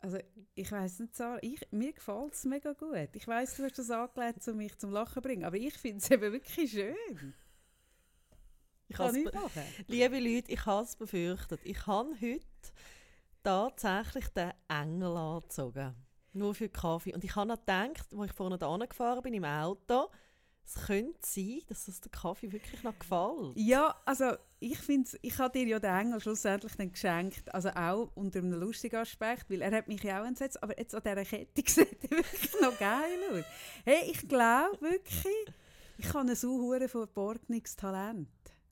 Also ich weiß nicht, Sarah, ich, mir gefällt es mega gut. Ich weiß, du hast das angelegt, um mich zum Lachen zu bringen, aber ich finde es eben wirklich schön. Ich Kann ich machen? Liebe Leute, ich habe es befürchtet. Ich habe heute tatsächlich den Engel angezogen. Nur für Kaffee. Und ich habe noch gedacht, als ich vorne da gefahren bin im Auto, es könnte sein, dass es der Kaffee wirklich noch gefällt. Ja, also ich finde, ich habe dir ja den Engel schlussendlich dann geschenkt, also auch unter einem lustigen Aspekt, weil er hat mich ja auch entsetzt, aber jetzt an dieser Kette sieht er wirklich noch geil aus. Hey, ich glaube wirklich, ich habe ein sauhure verborgenes Talent,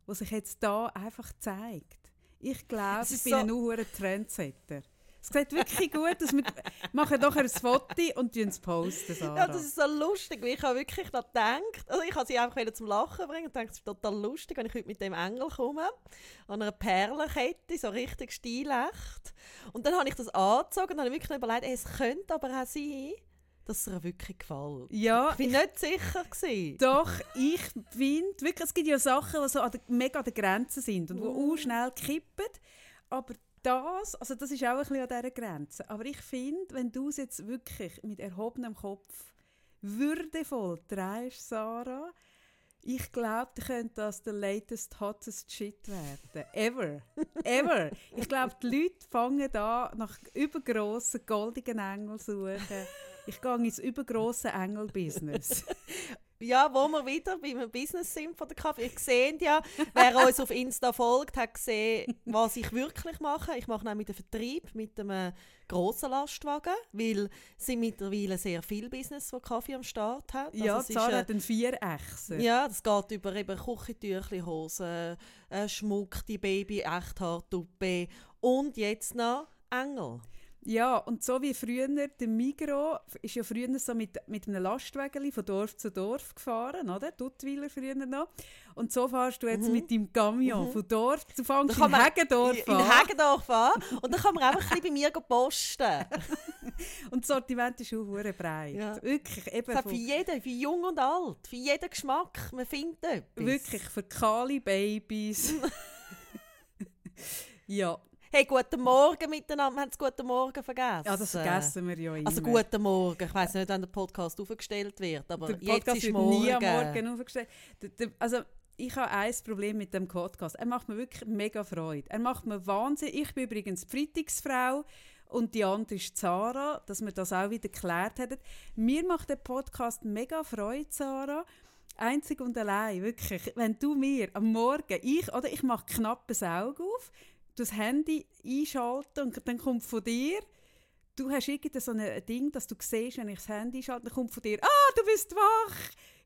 das sich jetzt da einfach zeigt. Ich glaube, ich bin so ein sauhurer Trendsetter. Es sieht wirklich gut aus. Wir machen doch ein Foto und es posten. Sarah. Ja, das ist so lustig, weil ich habe wirklich noch gedacht, also ich habe sie einfach wieder zum Lachen bringen und denke, es ist total lustig, wenn ich heute mit dem Engel komme, an einer Perlenkette, so richtig stilecht. Und dann habe ich das angezogen und habe wirklich überlegt, ey, es könnte aber auch sein, dass es ihr wirklich gefällt. Ja, ich bin nicht sicher gewesen. Doch, ich finde wirklich, es gibt ja Sachen, die so an der, mega an der Grenze sind und die mm. auch schnell kippen. Aber das, also das ist auch ein bisschen an dieser Grenze. Aber ich finde, wenn du es jetzt wirklich mit erhobenem Kopf würdevoll trägst, Sarah, ich glaube, du könnte das der latest, hottest Shit werden. Ever. Ever. ich glaube, die Leute fangen da nach übergrossen, goldigen Engeln suchen. Ich gehe ins übergrosse Engel-Business. Ja, wo wir wieder beim Business sind von der Kaffee. Ihr seht ja, wer uns auf Insta folgt, hat gesehen, was ich wirklich mache. Ich mache nämlich den Vertrieb mit einem grossen Lastwagen, weil sie mittlerweile sehr viel Business, wo Kaffee am Start hat. Also ja, Zara äh, hat einen Vierechser. Ja, das geht über eben Küchentüchli, Hosen, äh, Schmuck, die Baby, Echthaar, Tuppe und jetzt noch Engel. Ja, und so wie früher, der Migro ist ja früher so mit, mit einem Lastwagen von Dorf zu Dorf gefahren, oder? Duttweiler früher noch. Und so fährst du jetzt mhm. mit deinem Camion mhm. von Dorf, zu fängst in Hagendorf an. In Hagendorf an und dann kann man einfach ein bisschen bei mir posten. und das Sortiment ist auch breit. Ja. Wirklich. Eben für jeden, für jung und alt, für jeden Geschmack, man findet etwas. Wirklich, für kahle Babys. ja. Hey, guten Morgen miteinander. Wir haben das Guten Morgen vergessen. Ja, das vergessen wir ja immer. Also guten Morgen. Ich weiß nicht, wann der Podcast aufgestellt wird, aber der Podcast jetzt ist wird morgen. nie am Morgen aufgestellt. Also ich habe ein Problem mit dem Podcast. Er macht mir wirklich mega Freude. Er macht mir Wahnsinn. Ich bin übrigens Freitagsfrau und die andere ist Zara, dass wir das auch wieder geklärt haben. Mir macht der Podcast mega Freude, Zara. Einzig und allein, wirklich. Wenn du mir am Morgen, ich, oder ich mache knapp ein Auge auf, das Handy einschalten und dann kommt von dir, du hast irgendwie so ein Ding, dass du siehst, wenn ich das Handy schalte, dann kommt von dir, ah, du bist wach,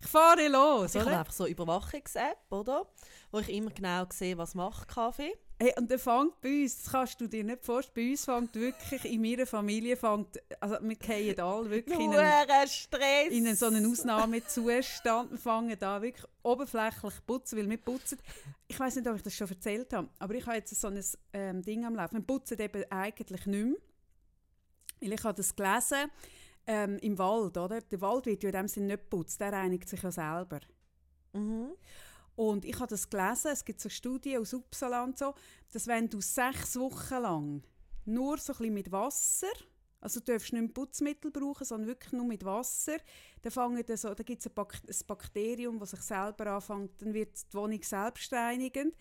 ich fahre los. Ich habe einfach so eine Überwachungs-App, oder? Wo ich immer genau sehe, was macht Kaffee. Hey, und dann fängt bei uns, das kannst du dir nicht vorstellen, bei uns fängt wirklich, in meiner Familie fängt, also wir gehen alle wirklich in einen, Stress. in einen so einen Ausnahmezustand, wir fangen da wirklich oberflächlich putzen, weil wir putzen, ich weiß nicht, ob ich das schon erzählt habe, aber ich habe jetzt so ein ähm, Ding am Laufen, wir putzen eben eigentlich nicht mehr, weil ich habe das gelesen, ähm, im Wald, oder? Der Wald wird ja in dem Sinne nicht geputzt, der reinigt sich ja selber. Mhm. Und ich habe das gelesen, es gibt so Studien aus Uppsala und so, dass wenn du sechs Wochen lang nur so ein bisschen mit Wasser, also du darfst nicht Putzmittel brauchen, sondern wirklich nur mit Wasser, dann, fangen dann so, dann gibt es ein, Bak ein Bakterium, das sich selber anfängt, dann wird die Wohnung selbstreinigend.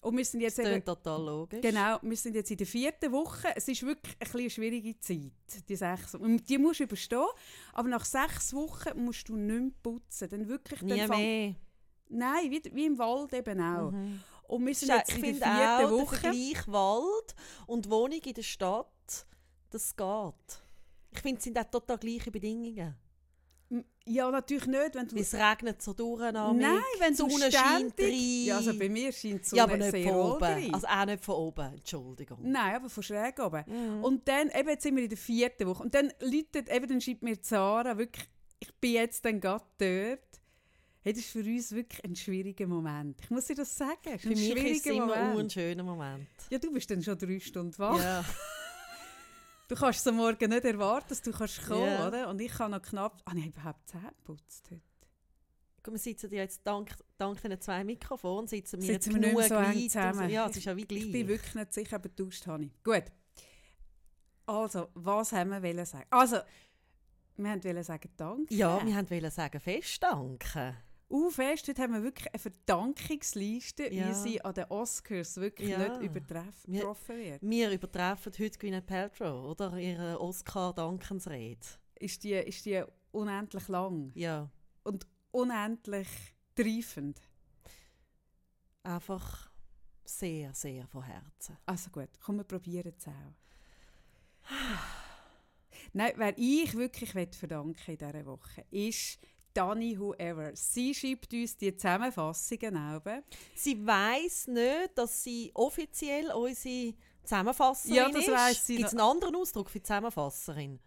Und wir sind jetzt das eben, total logisch. Genau, wir sind jetzt in der vierten Woche. Es ist wirklich ein eine schwierige Zeit, die sechs Und die musst du überstehen, aber nach sechs Wochen musst du nicht mehr putzen. Dann wirklich, Nie dann mehr. Nein, wie, wie im Wald eben auch. Mhm. Und wir sind jetzt in der vierten Woche. Der Vergleich Wald und Wohnung in der Stadt, das geht. Ich finde, es sind auch total gleiche Bedingungen. Ja, natürlich nicht. Wenn du es regnet so durcheinander. Nein, wenn die Sonne scheint rein. Ja, also bei mir scheint die Sonne ja, aber nicht sehr von oben. Also auch nicht von oben, Entschuldigung. Nein, aber von schräg oben. Mhm. Und dann, eben jetzt sind wir in der vierten Woche. Und dann läutet, eben dann schreibt mir Zara wirklich, ich bin jetzt dann gerade dort. Hey, das ist für uns wirklich ein schwieriger Moment. Ich muss dir das sagen. Für mich ist es immer Moment. ein schöner Moment. Ja, du bist dann schon drei Stunden wach. Ja. Du kannst am Morgen nicht erwarten, dass du kannst kommen yeah. oder? Und ich habe noch knapp... Ah, ich habe überhaupt Zähne geputzt heute. Guck, wir sitzen jetzt dank, dank den zwei Mikrofonen sitzen wir sitzen wir nicht so eng zusammen. Ja, es ist ja wie gleich. Ich bin wirklich nicht sicher, aber duscht habe ich. Gut. Also, was haben wir wollen sagen? Also, wir wollten sagen Danke. Ja, wir wollten sagen Fest danke. Uh, fest, heute haben wir wirklich eine Verdankungsliste, Ja. wie sie an den Oscars wirklich Ja. nicht übertreffen Wir- wird. Wir übertreffen heute Gwyneth Paltrow, oder? Ihre Oscar-Dankensrede. Ist die, ist die unendlich lang Ja, und unendlich treifend. einfach sehr, sehr von Herzen. Also gut, komm, wir probieren es auch. Nein, wer ich wirklich verdanken in dieser Woche ist Dani Whoever. Sie schreibt uns die Zusammenfassungen oben. Sie weiß nicht, dass sie offiziell unsere Zusammenfasserin Ja, das ist. weiss Gibt es einen anderen Ausdruck für Zusammenfasserin?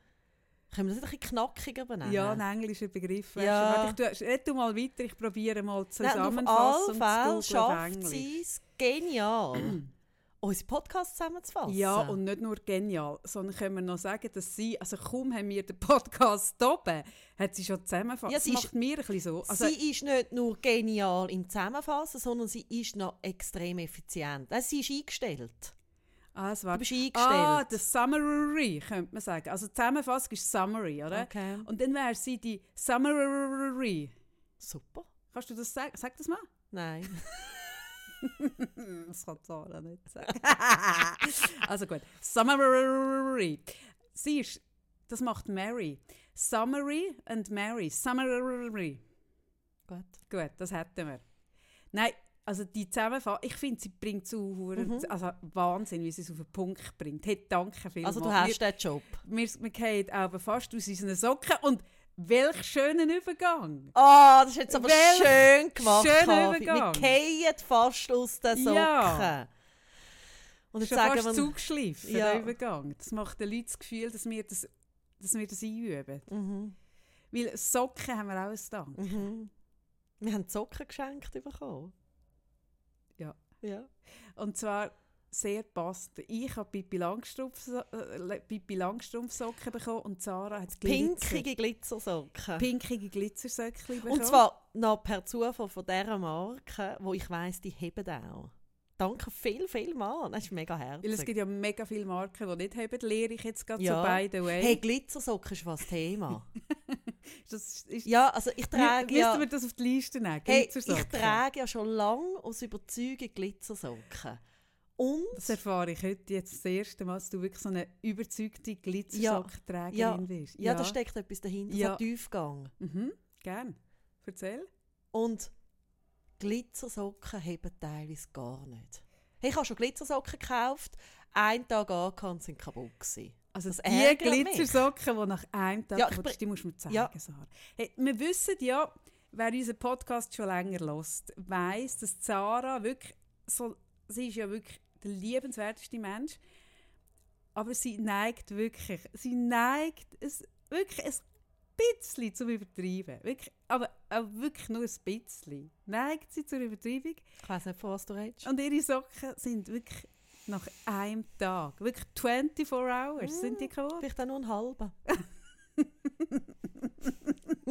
Können wir das ein bisschen knackiger benennen? Ja, ein englischer Begriff. Ja. du. Ich tu- red du mal weiter, ich probiere mal Nein, zusammenfassen auf alle Fälle schafft sie es genial, unseren Podcast zusammenzufassen. Ja, und nicht nur genial, sondern können wir noch sagen, dass sie, also kaum haben wir den Podcast oben, hat sie schon zusammengefasst. Ja, das sie macht ist- mir ein bisschen so. Also, sie ist nicht nur genial im Zusammenfassen, sondern sie ist noch extrem effizient. Also sie ist eingestellt. ah, es Du war bist eingestellt. Ah, das Summary, könnte man sagen. Also Zusammenfassung ist Summary, oder? Okay. Und dann wäre sie die Summary. Super. Kannst du das sagen? Sag das mal. Nein. Das kann Sarah nicht sagen. also gut. Summary. Sie ist, das macht Mary. Summary and Mary. Summary. Gut. Gut, das hätten wir. Nein, also die Zusammenfassung, ich finde, sie bringt zu, Mhm. also Wahnsinn, wie sie es auf den Punkt bringt. Hey, danke vielmals. Also du hast den Job. Wir, wir, wir gehen auch fast aus unseren Socken und welch schönen Übergang. Ah, das ist jetzt aber Welch schön gemacht, schöner Kavi. Übergang. Wir fallen fast aus den Socken. Ja. Und jetzt Schon sagen fast wir... zugeschliffen, Ja. der Übergang. Das macht den Leuten das Gefühl, dass wir das, dass wir das einüben. Mhm. Weil Socken haben wir auch ein Dank. Mhm. Wir haben die Socken geschenkt bekommen. Ja. Ja. Und zwar sehr passend. Ich habe Pippi Langstrumpf, äh, Pippi Langstrumpf-Socken bekommen und Sarah hat Glitzer, Pinkige Glitzersocken. pinkige Glitzersöckchen bekommen. Und zwar noch per Zufall von dieser Marke, wo ich weiss, die heben auch. Danke viel, viel mal. Das ist mega herzig. Weil es gibt ja mega viele Marken, die nicht haben, lehre ich jetzt gerade Ja. so by the way. Hey, Glitzersocken ist was Thema. das ist, ja, also ich trage ja... wir das auf die Liste nehmen? Hey, ich Glitzersocken? trage ja schon lange aus Überzeugung Glitzersocken. Und Das erfahre ich heute jetzt das erste Mal, dass du wirklich so eine überzeugte Glitzersockträgerin Ja. bist. ja, da steckt etwas dahinter, Ja. so Tiefgang. Mhm, gern. Erzähl. Und Glitzersocken heben teilweise gar nicht. Ich habe schon Glitzersocken gekauft, einen Tag angehauen sind kaputt gewesen. Also Das die. Glittersocken, die nach einem Tag Ja, kaputt- die musst du mir zeigen, Ja. Sarah. Hey, wir wissen ja, wer unseren Podcast schon länger lässt, weiß, dass Sarah wirklich so, sie ist ja wirklich der liebenswerteste Mensch, aber sie neigt wirklich, sie neigt es wirklich ein bisschen zum Übertreiben. Wirklich, aber auch wirklich nur ein bisschen. Neigt sie zur Übertreibung. Ich weiß nicht, von was du redest. Und ihre Socken sind wirklich nach einem Tag, wirklich 24 Hours sind die kaputt. Vielleicht auch nur einen halben.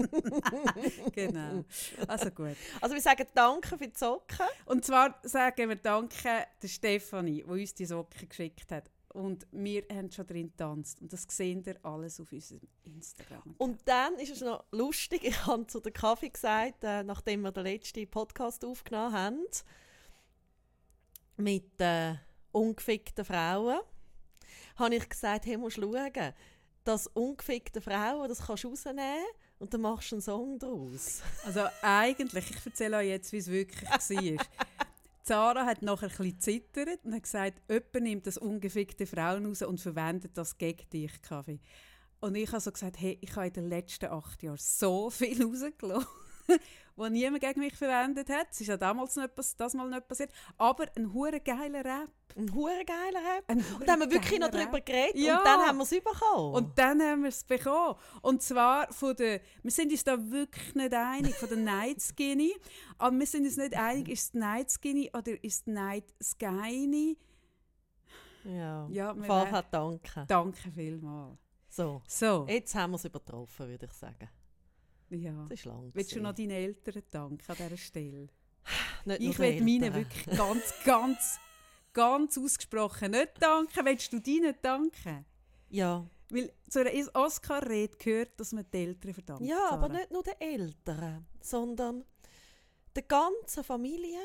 genau. Also gut. Also wir sagen Danke für die Socken. Und zwar sagen wir Danke der Stefanie, die uns die Socken geschickt hat. Und wir haben schon drin getanzt. Und das seht ihr alles auf unserem Instagram. Und dann ist es noch lustig, ich habe zu der Kaffee gesagt, äh, nachdem wir den letzten Podcast aufgenommen haben, mit äh, ungefickten Frauen, habe ich gesagt, hey, musst schauen, dass ungefickte Frauen, das kannst du rausnehmen und dann machst du einen Song daraus. Also eigentlich, ich erzähle euch jetzt, wie es wirklich war. Zara hat nachher ein bisschen zittert und hat gesagt, jemand nimmt das ungefickte Frauen raus und verwendet das gegen dich, Kaffee. Und ich habe so gesagt, hey, ich habe in den letzten acht Jahren so viel rausgelassen, was niemand gegen mich verwendet hat. Es ist ja damals nicht, pass- das mal nicht passiert. Aber ein hure geiler Rap. Ein hure geiler Rap. Ein Und dann haben wir wirklich noch darüber geredet Ja. und dann haben wir es bekommen. Und dann haben wir es bekommen. Und zwar von der, wir sind uns da wirklich nicht einig, von der Night Skinny. Aber wir sind uns nicht einig, ist es Night Skinny oder ist es Night Skinny? ja, Ja, Fall danke. Danke vielmals. So, So, jetzt haben wir es übertroffen, würde ich sagen. Ja. Das ist lang. Willst du noch deinen Eltern danken an dieser Stelle? Nicht Ich will meinen wirklich ganz, ganz, ganz ausgesprochen nicht danken. Willst du deinen danken? Ja. Weil zu einer Oscar-Rede gehört, dass man die Eltern verdammt Ja, aber nicht nur den Eltern, sondern der ganzen Familie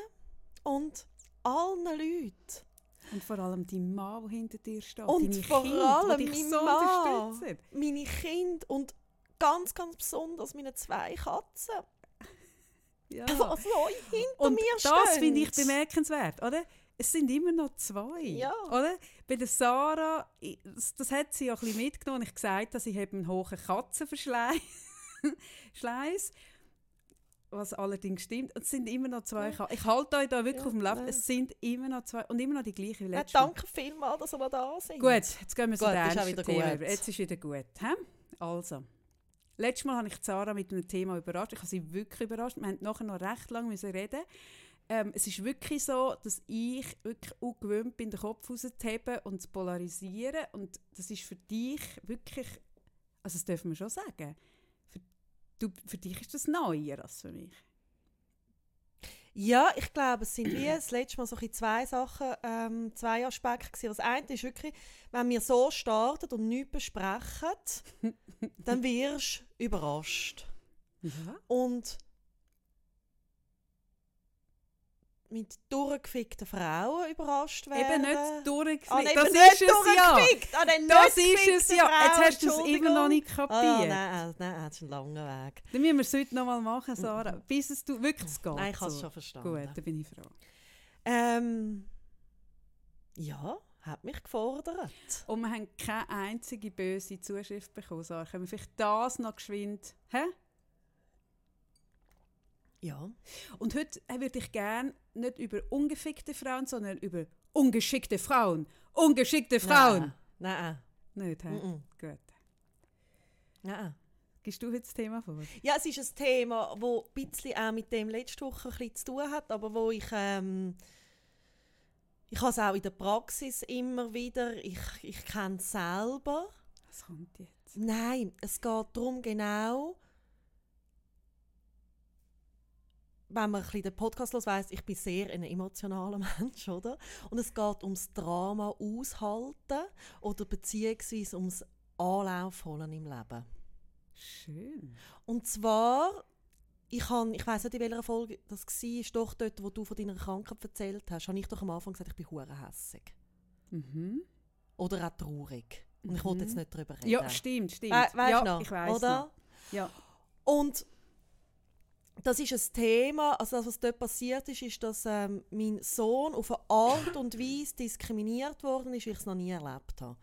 und allen Leuten. Und vor allem die Mann, der hinter dir steht. Und vor Kinder, allem die dich mein so Mann, unterstützen. meine Kinder und ganz, ganz besonders meine zwei Katzen, Ja. die so hinter Und mir stehen. das finde ich bemerkenswert, oder? Es sind immer noch zwei, Ja. oder? Bei der Sarah, das, das hat sie ja ein bisschen mitgenommen. Ich gesagt, dass ich einen hohen Katzenverschleiß, Schleiß, was allerdings stimmt. Es sind immer noch zwei Katzen. Ich halte euch da wirklich Ja, auf dem Lauf. Es sind immer noch zwei und immer noch die gleichen wie Ja, letztes Mal. danke vielmals, dass wir da sind. Gut, jetzt gehen wir zu Gut, den. Jetzt ist wieder gut. Hä? Also, letztes Mal habe ich Sarah mit einem Thema überrascht. Ich habe sie wirklich überrascht. Wir mussten nachher noch recht lange reden. Ähm, es ist wirklich so, dass ich wirklich ungewöhnt bin, den Kopf rauszuheben und zu polarisieren. Und das ist für dich wirklich, also das dürfen wir schon sagen, für, du, für dich ist das neuer als für mich. Ja, ich glaube, es sind wie das letzte Mal so ein zwei Sachen, ähm, zwei Aspekte gewesen. Das eine ist wirklich, wenn wir so starten und nichts besprechen, dann wirst du überrascht. Ja. Und mit durchgefickten Frauen überrascht werden. Eben nicht durchgefickt. Ah, das nicht ist es ja. Ah, Das ist es ja. Jetzt hast du es immer noch nicht kapiert. Ah, nein, nein, das ist ein langer Weg. Dann müssen wir es heute noch mal machen, Sarah. Bis es du wirklich geht. Nein, ich habe es schon verstanden. Gut, dann bin ich froh. Ähm, ja, hat mich gefordert. Und wir haben keine einzige böse Zuschrift bekommen, Sarah. Können wir vielleicht das noch geschwind... Hä? Ja. Und heute würde ich gerne nicht über ungefickte Frauen, sondern über ungeschickte Frauen. Ungeschickte Frauen! Nein. Nicht, hä? Nein. Gut. Nein. Gibst du heute das Thema vor? Ja, es ist ein Thema, das ein bisschen auch mit dem letzte Woche ein bisschen zu tun hat, aber wo ich... Ähm, ich habe es auch in der Praxis immer wieder. Ich, ich kenne es selber. Was kommt jetzt? Nein, es geht darum genau, wenn man ein bisschen den Podcast los weiss, ich bin sehr ein emotionaler Mensch, oder? Und es geht ums Drama aushalten oder beziehungsweise ums Anlauf holen im Leben. Schön. Und zwar, ich, han, ich weiss nicht, in welcher Folge das war, doch dort, wo du von deiner Krankheit erzählt hast, habe ich doch am Anfang gesagt, ich bin hure hässig. Mhm. Oder auch traurig. Und ich wollte jetzt nicht darüber reden. Ja, stimmt, stimmt. We weißt ja, noch, ich weiß oder? Noch. Ja. Und das ist ein Thema, also das, was dort passiert ist, ist, dass ähm, mein Sohn auf eine Art und Weise diskriminiert worden ist, wie ich es noch nie erlebt habe.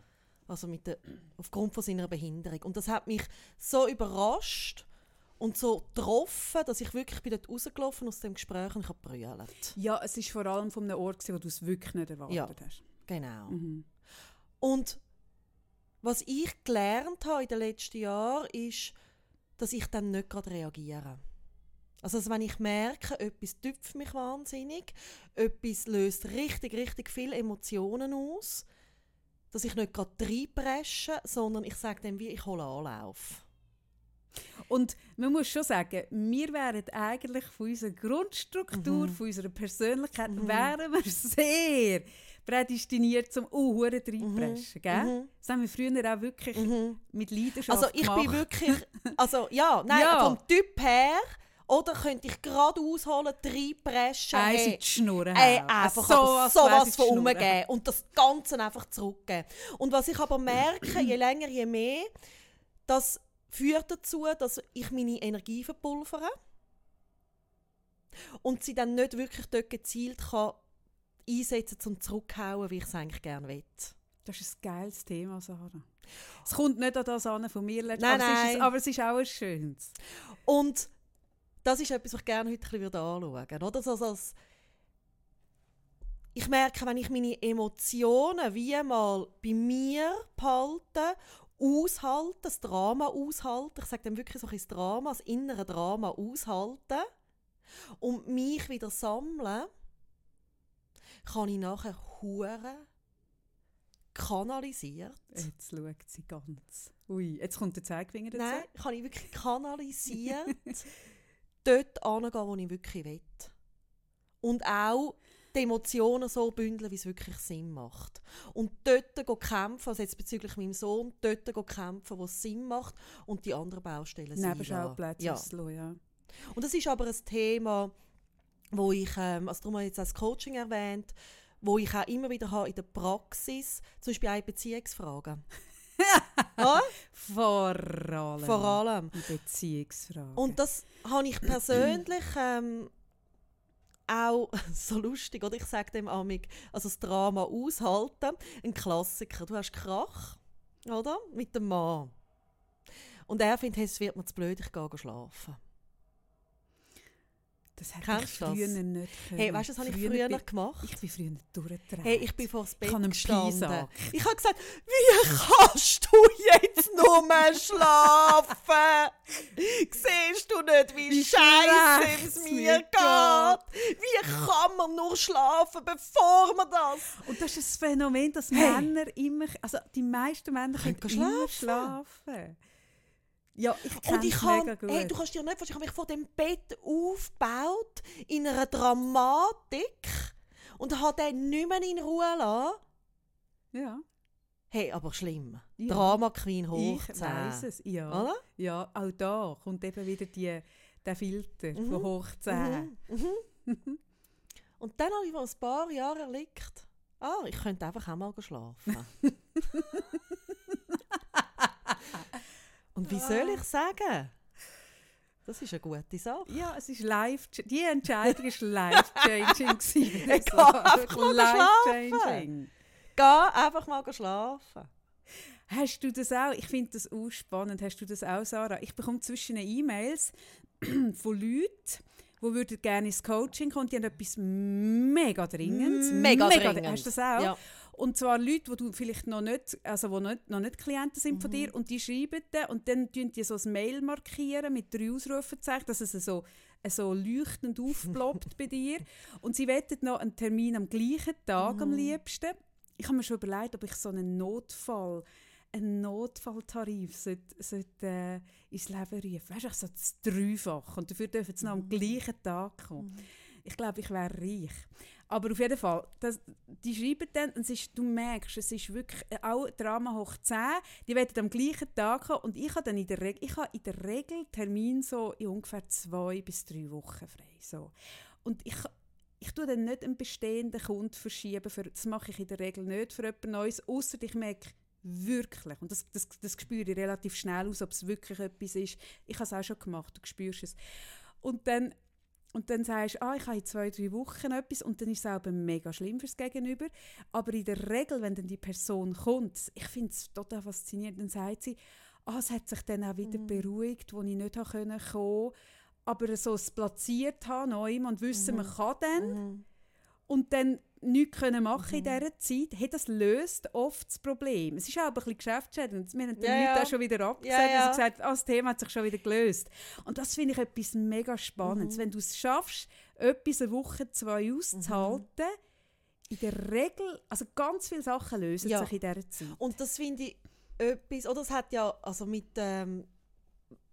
Also mit der, aufgrund von seiner Behinderung. Und das hat mich so überrascht und so getroffen, dass ich wirklich bin dort rausgelaufen aus dem Gespräch und ich habe ja, es ist vor allem von einem Ort, gewesen, wo du es wirklich nicht erwartet Ja. hast. Genau. Mhm. Und was ich gelernt habe in den letzten Jahren, ist, dass ich dann nicht gerade reagiere. Also, also wenn ich merke, etwas tüpft mich wahnsinnig, etwas löst richtig, richtig viele Emotionen aus, dass ich nicht gerade reinpresche, sondern ich sage dann wie, ich hole Anlauf. Und man muss schon sagen, wir wären eigentlich von unserer Grundstruktur, Mhm. von unserer Persönlichkeit, Mhm. wären wir sehr prädestiniert zum uh, reinpreschen, gell? Mhm. Das haben wir früher auch wirklich Mhm. mit Leidenschaft Also ich gemacht. bin wirklich, also ja, nein, Ja. vom Typ her, oder könnte ich gerade ausholen, reinpreschen, Eins hey, in die Schnur Ey, hauen. einfach so so was sowas von umgeben und das Ganze einfach zurückgeben. Und was ich aber merke, je länger, je mehr, das führt dazu, dass ich meine Energie verpulvere und sie dann nicht wirklich dort gezielt kann einsetzen zum zurückhauen, wie ich es eigentlich gerne will. Das ist ein geiles Thema, Sarah. Es kommt nicht an das an von mir, Nein, aber, Es ist, nein. aber es ist auch ein schönes. Und das ist etwas, was ich gerne heute ein bisschen anschauen würde. Oder? Also, als ich merke, wenn ich meine Emotionen wie mal bei mir behalte, aushalte, das Drama aushalte, ich sage dann wirklich so ein das Drama, das innere Drama aushalten und mich wieder sammeln, kann ich nachher hure kanalisiert Jetzt schaut sie ganz. Ui, jetzt kommt der Zeigefinger dazu. Nein, kann ich wirklich kanalisiert dort hingehen, wo ich wirklich will. Und auch die Emotionen so bündeln, wie es wirklich Sinn macht. Und dort kämpfen, also jetzt bezüglich meinem Sohn, dort kämpfen, wo es Sinn macht und die anderen Baustellen sind. Nebenschauplätze ja. ja. Und das ist aber ein Thema, wo ich, ähm, also darum habe ich jetzt als Coaching erwähnt, wo ich auch immer wieder habe in der Praxis, zum Beispiel auch Beziehungsfragen. Vor allem. Vor allem. Die Beziehungsfragen. Und das habe ich persönlich ähm, auch so lustig, oder ich sage dem amig, also das Drama aushalten, ein Klassiker. Du hast Krach, oder? Mit dem Mann. Und er findet, es wird mir zu blöd, ich gehe schlafen. Das hätte ich früher das? nicht können. Hey, weißt du, das habe ich früher noch gemacht? Ich bin früher durchgedreht. Hey, ich bin vor das Bett ich gestanden. Ich habe gesagt, wie kannst du jetzt nur mehr schlafen? Siehst du nicht, wie, wie scheiße es mir geht? Wie kann man nur schlafen, bevor man das... Und das ist ein Phänomen, dass hey. Männer immer... Also die meisten Männer können, können schlafen. schlafen. Ja, ich und ich kann, hey, du kannst dir nicht vorstellen, ich habe mich vor dem Bett aufgebaut, in einer Dramatik und habe den nicht mehr in Ruhe lassen. Ja. Hey, aber schlimm. Ja. Drama Queen hoch Ich weiß es, ja. Oder? Ja, auch da kommt eben wieder die, der Filter mhm. von hoch 10. Mhm. Mhm. und dann habe ich vor ein paar Jahren erlebt, ah, ich könnte einfach auch mal schlafen. Und wie soll ich sagen? Das ist eine gute Sache. Ja, es ist live. Die Entscheidung war life-changing. Geh einfach mal schlafen. Geh einfach mal schlafen. Hast du das auch? Ich finde das auch spannend. Hast du das auch, Sarah? Ich bekomme zwischen E-Mails von Leuten, die würden gerne ins Coaching kommen. Die haben etwas mega Dringendes. Mega, mega dringend. Hast du das auch? Ja. Und zwar Leute, die du vielleicht noch nicht, also die nicht, noch nicht Klienten sind mhm. von dir und die schreiben dann und dann markieren die so ein Mail markieren mit drei Ausrufezeichen, dass es so, so leuchtend aufploppt bei dir. Und sie wettet noch einen Termin am gleichen Tag mhm. am liebsten. Ich habe mir schon überlegt, ob ich so einen Notfall einen Notfalltarif sollte, sollte, äh, ins Leben rufen. Weißt du, so das Dreifach. Und dafür dürfen sie noch am mhm. gleichen Tag kommen. Mhm. Ich glaube, ich wäre reich. Aber auf jeden Fall, das, die schreiben dann, und ist, du merkst, es ist wirklich auch Drama hoch 10, die werden am gleichen Tag kommen und ich habe dann in der Regel, ich habe in der Regel Termin so in ungefähr zwei bis drei Wochen frei. So. Und ich, ich tue dann nicht einen bestehenden Kunden verschieben, für, das mache ich in der Regel nicht für jemand Neues, außer ich merke, wirklich, und das, das, das spüre ich relativ schnell aus, ob es wirklich etwas ist. Ich habe es auch schon gemacht, du spürst es. Und dann und dann sagst du, ah, ich habe in zwei, drei Wochen etwas und dann ist es auch mega schlimm fürs Gegenüber. Aber in der Regel, wenn dann die Person kommt, ich finde es total faszinierend, dann sagt sie, ah, es hat sich dann auch wieder mhm. beruhigt, wo ich nicht kommen konnte, aber so es platziert habe neu und wissen, mhm. man kann dann. Mhm. Und dann nichts können machen mhm. in dieser Zeit, hey, das löst oft das Problem. Es ist auch ein bisschen geschäftsschädigend. Wir haben die ja, Leute ja. schon wieder abgesagt ja, ja. und gesagt, ah, das Thema hat sich schon wieder gelöst. Und das finde ich etwas mega Spannendes. Mhm. Wenn du es schaffst, etwas eine Woche, zwei auszuhalten, mhm. in der Regel, also ganz viele Sachen lösen ja. sich in dieser Zeit. Und das finde ich etwas, oder es hat ja also mit ähm,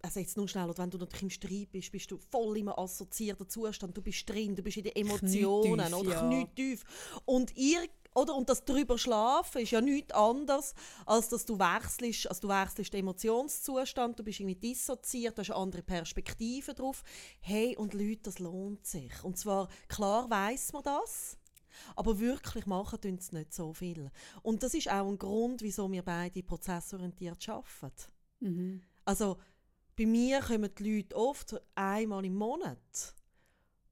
also jetzt nur schnell, wenn du natürlich im Streit bist, bist du voll im assoziierten Zustand, du bist drin, du bist in den Emotionen tief, oder ja. nicht tief. Und ihr oder? Und das drüber schlafen ist ja nichts anderes, als dass du wechselst, also du wechselst den Emotionszustand, du bist irgendwie dissoziiert, du hast eine andere Perspektive drauf. Hey, und Leute, das lohnt sich. Und zwar, klar weiß man das, aber wirklich machen tun es nicht so viel. Und das ist auch ein Grund, wieso wir beide prozessorientiert arbeiten. Mhm. Also, bei mir kommen die Leute oft einmal im Monat.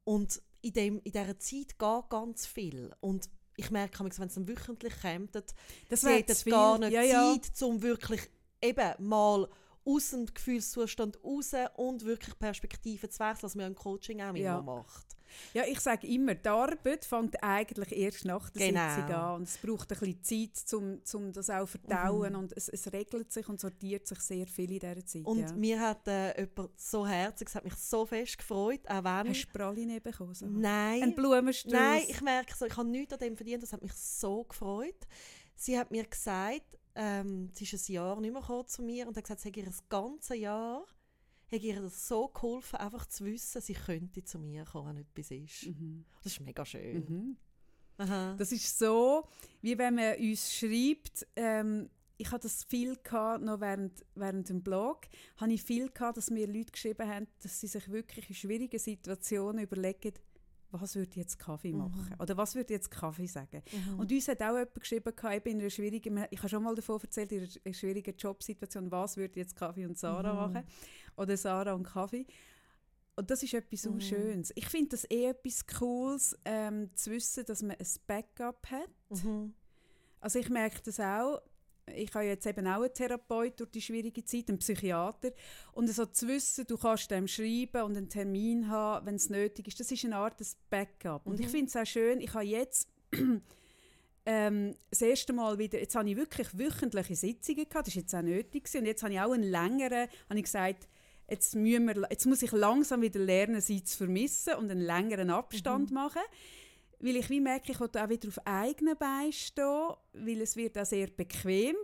Und in, dem, in dieser Zeit geht ganz viel. Und ich merke, wenn es dann wöchentlich kommt, das sie hätten gar nicht ja, Zeit, ja. um wirklich eben mal aus dem Gefühlszustand raus und wirklich Perspektiven zu wechseln, was man im Coaching auch ja. immer macht. Ja, ich sage immer, die Arbeit fängt eigentlich erst nach der genau. Sitzung an. Und es braucht ein bisschen Zeit, um, um das auch zu verdauen. Mhm. Und es, es, regelt sich und sortiert sich sehr viel in dieser Zeit. Und ja. mir hat äh, jemand so herzig, es hat mich so fest gefreut, auch wenn... Hast du Praline bekommen? So? Nein. Ein Blumenstrauß? Nein, ich merke so, ich habe nichts an dem verdient, das hat mich so gefreut. Sie hat mir gesagt, ähm, sie ist ein Jahr nicht mehr zu mir und hat gesagt, sie hat ihr das ganze Jahr hat ihr das so geholfen, einfach zu wissen, sie könnte zu mir kommen, wenn etwas ist. Mhm. Das ist mega schön. Mhm. Aha. Das ist so, wie wenn man uns schreibt, ähm, ich hatte das viel gehabt, noch während, während dem Blog, habe ich viel gehabt, dass mir Leute geschrieben haben, dass sie sich wirklich in schwierigen Situationen überlegen, was würde jetzt Kaffee mhm. machen? Mhm. Oder was würde jetzt Kaffee sagen? Mhm. Und uns hat auch jemand geschrieben, ich bin in einer schwierigen, ich habe schon mal davon erzählt, in einer schwierigen Jobsituation, was würde jetzt Kaffee und Sarah mhm. machen? Oder Sarah und Kaffee. Und das ist etwas mhm. Schönes. Ich finde das eh etwas Cooles, ähm, zu wissen, dass man ein Backup hat. Mhm. Also ich merke das auch, ich habe jetzt eben auch einen Therapeut durch die schwierige Zeit, einen Psychiater. Und so zu wissen, du kannst dem schreiben und einen Termin haben, wenn es nötig ist, das ist eine Art des Backup. Mhm. Und ich mhm. finde es auch schön, ich habe jetzt ähm, das erste Mal wieder, jetzt habe ich wirklich wöchentliche Sitzungen gehabt, das war jetzt auch nötig gewesen. und jetzt habe ich auch einen längeren, habe ich gesagt, jetzt, müssen wir, jetzt muss ich langsam wieder lernen, sie zu vermissen und einen längeren Abstand mhm. machen weil ich wie merke, ich will auch wieder auf eigenen Beinen stehen, weil es wird auch sehr bequem.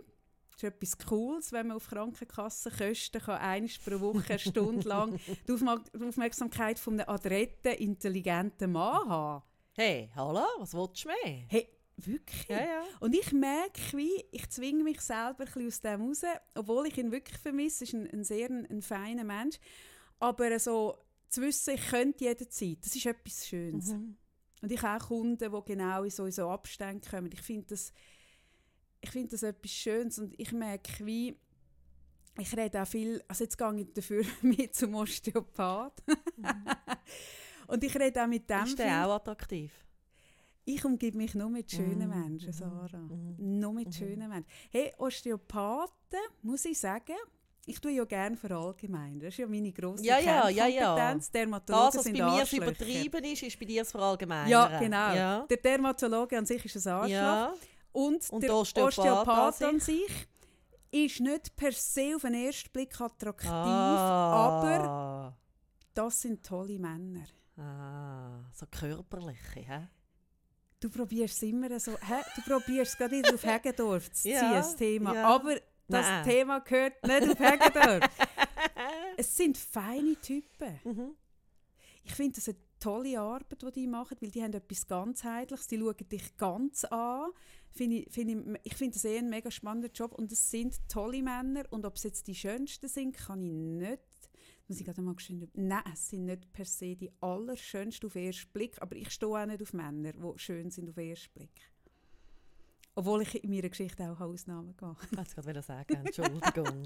Das ist etwas Cooles, wenn man auf Krankenkassenkosten kann einmal pro Woche eine Stunde lang die Aufmerksamkeit von einem adretten, intelligenten Mann haben. Hey, hallo, was willst du mehr? Hey, wirklich? Ja, ja. Und ich merke, wie ich zwinge mich selber ein aus dem raus, obwohl ich ihn wirklich vermisse. Er ist ein, ein sehr ein, ein feiner Mensch. Aber so zu wissen, ich könnte jederzeit, das ist etwas Schönes. Mhm. Und ich habe auch Kunden, die genau in so, in so Abständen kommen. Ich finde das, ich find das etwas Schönes und ich merke, wie ich rede auch viel, also jetzt gehe ich dafür mit zum Osteopath. Mhm. und ich rede auch mit dem Ist der auch attraktiv? Ich umgebe mich nur mit schönen mhm. Menschen, Sarah. Mhm. Nur mit mhm. schönen Menschen. Hey, Osteopathen, muss ich sagen, ich tue ja gerne verallgemeinern. Das ist ja meine grosse ja, ja, ja, ja. Dermatologen das, was sind bei mir übertrieben ist, ist bei dir das Verallgemeinern. Ja, genau. Ja. Der Dermatologe an sich ist ein Arschloch. Ja. Und, Und der Osteopath, Osteopath an sich ist nicht per se auf den ersten Blick attraktiv, ah. aber das sind tolle Männer. Ah, so körperliche, hä? Du probierst es immer so, hä? du probierst es gerade wieder auf Heggendorf zu ziehen, ja, das Thema. Ja. Aber das Nein. Thema gehört nicht auf Hegedorf. es sind feine Typen. Mhm. Ich finde das eine tolle Arbeit, die die machen, weil die haben etwas ganzheitliches, die schauen dich ganz an. Find ich find ich, ich finde das eh ein mega spannender Job und es sind tolle Männer und ob es jetzt die schönsten sind, kann ich nicht muss ich gerade mal geschrieben Nein, es sind nicht per se die allerschönsten auf den ersten Blick, aber ich stehe auch nicht auf Männer, die schön sind auf den ersten Blick. Obwohl ich in meiner Geschichte auch Ausnahmen gehe. Ich wollte sagen, Entschuldigung.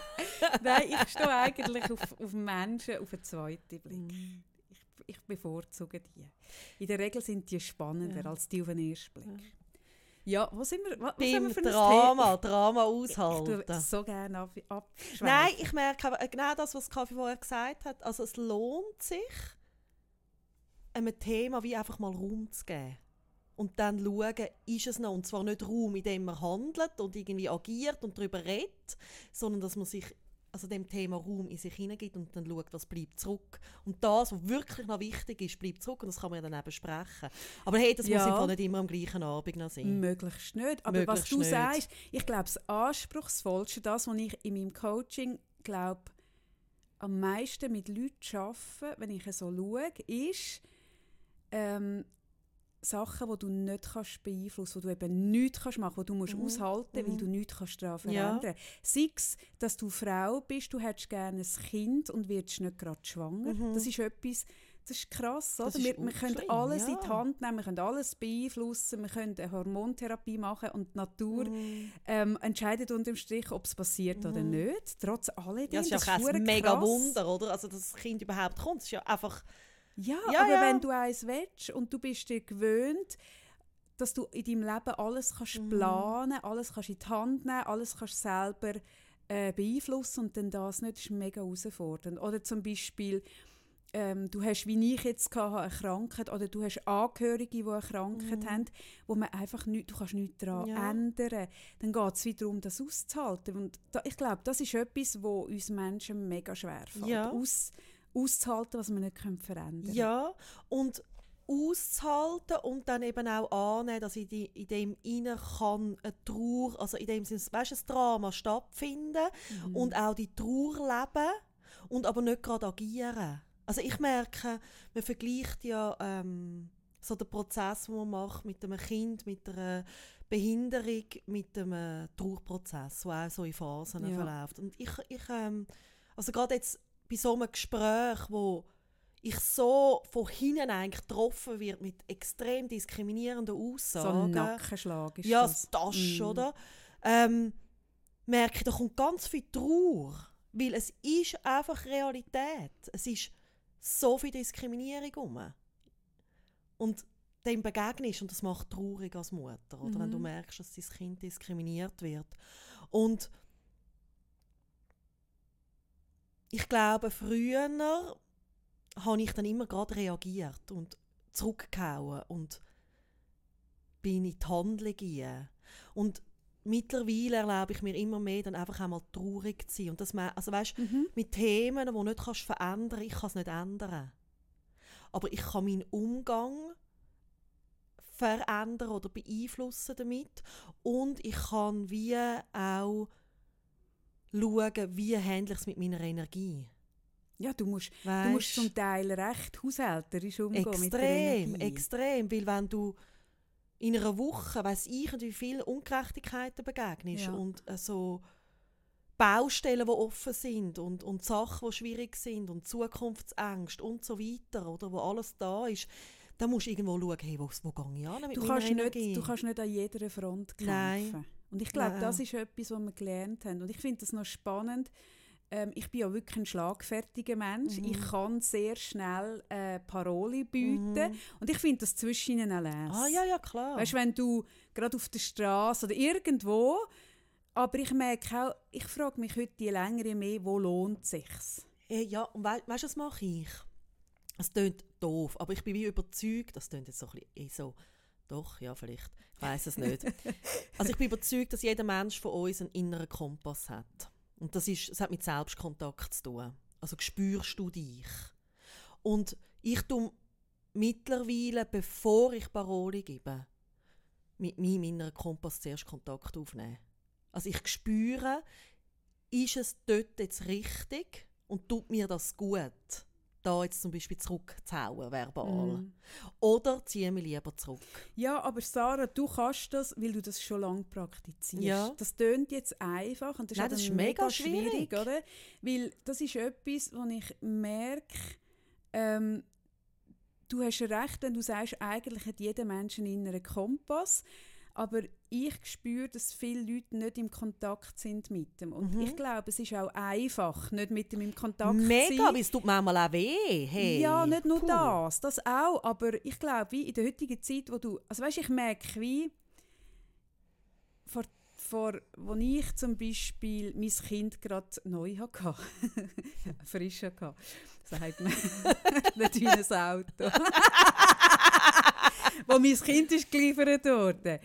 Nein, ich stehe eigentlich auf, auf Menschen auf einen zweiten Blick. Mm. Ich, ich, bevorzuge die. In der Regel sind die spannender ja. als die auf den ersten Blick. Ja. Ja, wo sind wir? Was, Beim wir für Drama, Drama aushalten. Ich, ich so gerne ab, Nein, ich merke aber genau das, was Kaffee vorher gesagt hat. Also es lohnt sich, einem Thema wie einfach mal Raum zu geben und dann schauen, ist es noch, und zwar nicht Raum, in dem man handelt und irgendwie agiert und darüber redet, sondern dass man sich also dem Thema Raum in sich hineingibt und dann schaut, was bleibt zurück. Und das, was wirklich noch wichtig ist, bleibt zurück und das kann man ja dann eben besprechen. Aber hey, das ja. muss nicht immer am gleichen Abend noch sein. Möglichst nicht. Aber Möglichst was du nicht. sagst, ich glaube, das Anspruchsvollste, das, was ich in meinem Coaching glaube, am meisten mit Leuten arbeite, wenn ich so schaue, ist, ähm, Sachen, die du nicht kannst beeinflussen kannst, die du eben nichts kannst machen kannst, die du musst mhm. aushalten musst, weil du mhm. nichts kannst daran verändern kannst. Ja. Sei es, dass du Frau bist, du hättest gerne ein Kind und wirst nicht gerade schwanger. Mhm. Das ist etwas, das ist krass. Oder? Ist wir, wir können alles ja. in die Hand nehmen, wir können alles beeinflussen, wir können eine Hormontherapie machen und die Natur mhm. ähm, entscheidet unter dem Strich, ob es passiert mhm. oder nicht. Trotz alledem. Ja, das ist ja auch ein mega Wunder, oder? Also, dass das Kind überhaupt kommt. Das ist ja einfach ja, ja aber ja. wenn du eins willst und du bist dir gewöhnt, dass du in deinem Leben alles kannst mhm. planen, alles kannst in die Hand nehmen, alles kannst selber äh, beeinflussen und dann das nicht, ist mega herausfordernd. Oder zum Beispiel, ähm, du hast, wie ich jetzt hatte, eine Krankheit oder du hast Angehörige, die eine Krankheit mhm. haben, wo man einfach nicht, du kannst nichts daran ja. ändern. Dann geht es wieder darum, das auszuhalten. Und da, ich glaube, das ist etwas, wo uns Menschen mega schwer fällt. Ja. Aus, auszuhalten, was man nicht verändern können. Ja, und auszuhalten und dann eben auch annehmen, dass in, die, in dem innen kann eine Trauer, also in dem Sinne, weißt, ein Drama stattfinden mhm. und auch die Trauer leben und aber nicht gerade agieren. Also ich merke, man vergleicht ja ähm, so der Prozess, den man macht mit einem Kind, mit einer Behinderung, mit einem Trauerprozess, der auch so in Phasen ja. verläuft. Und ich, ich ähm, also gerade jetzt bei so einem Gespräch, wo ich so von hinten eigentlich getroffen wird mit extrem diskriminierenden Aussagen. So ein Nackenschlag ist ja, das. Ja, das, mm. oder? Ähm, merke ich, da kommt ganz viel Trauer. Weil es ist einfach Realität. Es ist so viel Diskriminierung um. Und dem begegnest und das macht traurig als Mutter, oder? Mhm. wenn du mhm. merkst, dass dein Kind diskriminiert wird. Und ich glaube, früher habe ich dann immer gerade reagiert und zurückgehauen und bin in die Handlung gegangen. Und mittlerweile erlaube ich mir immer mehr, dann einfach einmal traurig zu sein. Und das, also weißt, mhm. mit Themen, die du nicht kannst verändern kannst, ich kann es nicht ändern. Aber ich kann meinen Umgang verändern oder beeinflussen damit. Und ich kann wie auch schauen, wie handle ich es mit meiner Energie. Ja, du musst, du musst zum Teil recht haushälterisch umgehen extrem, mit der Energie. Extrem, weil wenn du in einer Woche, weiß ich, wie viele Ungerechtigkeiten begegnest ja. und äh, so Baustellen, die offen sind und, und Sachen, die schwierig sind und Zukunftsängste und so weiter, oder wo alles da ist, dann musst du irgendwo schauen, hey, wo, wo gehe ich an mit du kannst nicht, Du kannst nicht an jeder Front kämpfen. Nein. Und ich glaube, das ist etwas, was wir gelernt haben. Und ich finde das noch spannend, ähm, ich bin ja wirklich ein schlagfertiger Mensch. Mhm. Ich kann sehr schnell äh, Parole bieten. Mhm. Und ich finde das zwischen ihnen lesen. Ah, ja, ja, klar. Weißt du, wenn du gerade auf der Straße oder irgendwo, aber ich merke auch, ich frage mich heute je länger, je mehr, wo lohnt es sich? Äh, ja, und we weißt du, was mache ich? Es klingt doof, aber ich bin wie überzeugt, das klingt jetzt so ein bisschen eh so, doch, ja, vielleicht, ich weiß es nicht. also ich bin überzeugt, dass jeder Mensch von uns einen inneren Kompass hat. Und das, ist, das hat mit Selbstkontakt zu tun. Also spürst du dich. Und ich tue mittlerweile, bevor ich Parole gebe, mit meinem inneren Kompass zuerst Kontakt aufnehmen. Also ich spüre, ist es dort jetzt richtig und tut mir das gut? Da jetzt zum Beispiel zurückzuhauen, verbal. Mm. Oder ziehe mich lieber zurück. Ja, aber Sarah, du kannst das, weil du das schon lange praktizierst. Ja. Das tönt jetzt einfach und das, Nein, ist, das ist mega schwierig, schwierig, oder? Weil das ist etwas, wo ich merke, ähm, du hast recht, wenn du sagst, eigentlich hat jeder Mensch einen inneren Kompass. Aber ich spüre, dass viele Leute nicht im Kontakt sind mit dem. Und mhm. ich glaube, es ist auch einfach, nicht mit dem im Kontakt Mega, zu sein. Mega, es tut manchmal auch weh. Hey. Ja, nicht nur Puh. das, das auch. Aber ich glaube, wie in der heutigen Zeit, wo du, also weißt, ich merke, wie vor, vor wo ich zum Beispiel mein Kind gerade neu hatte, frisch hatte, sagt man, nicht wie ein Auto. wo mein Kind ist geliefert wurde.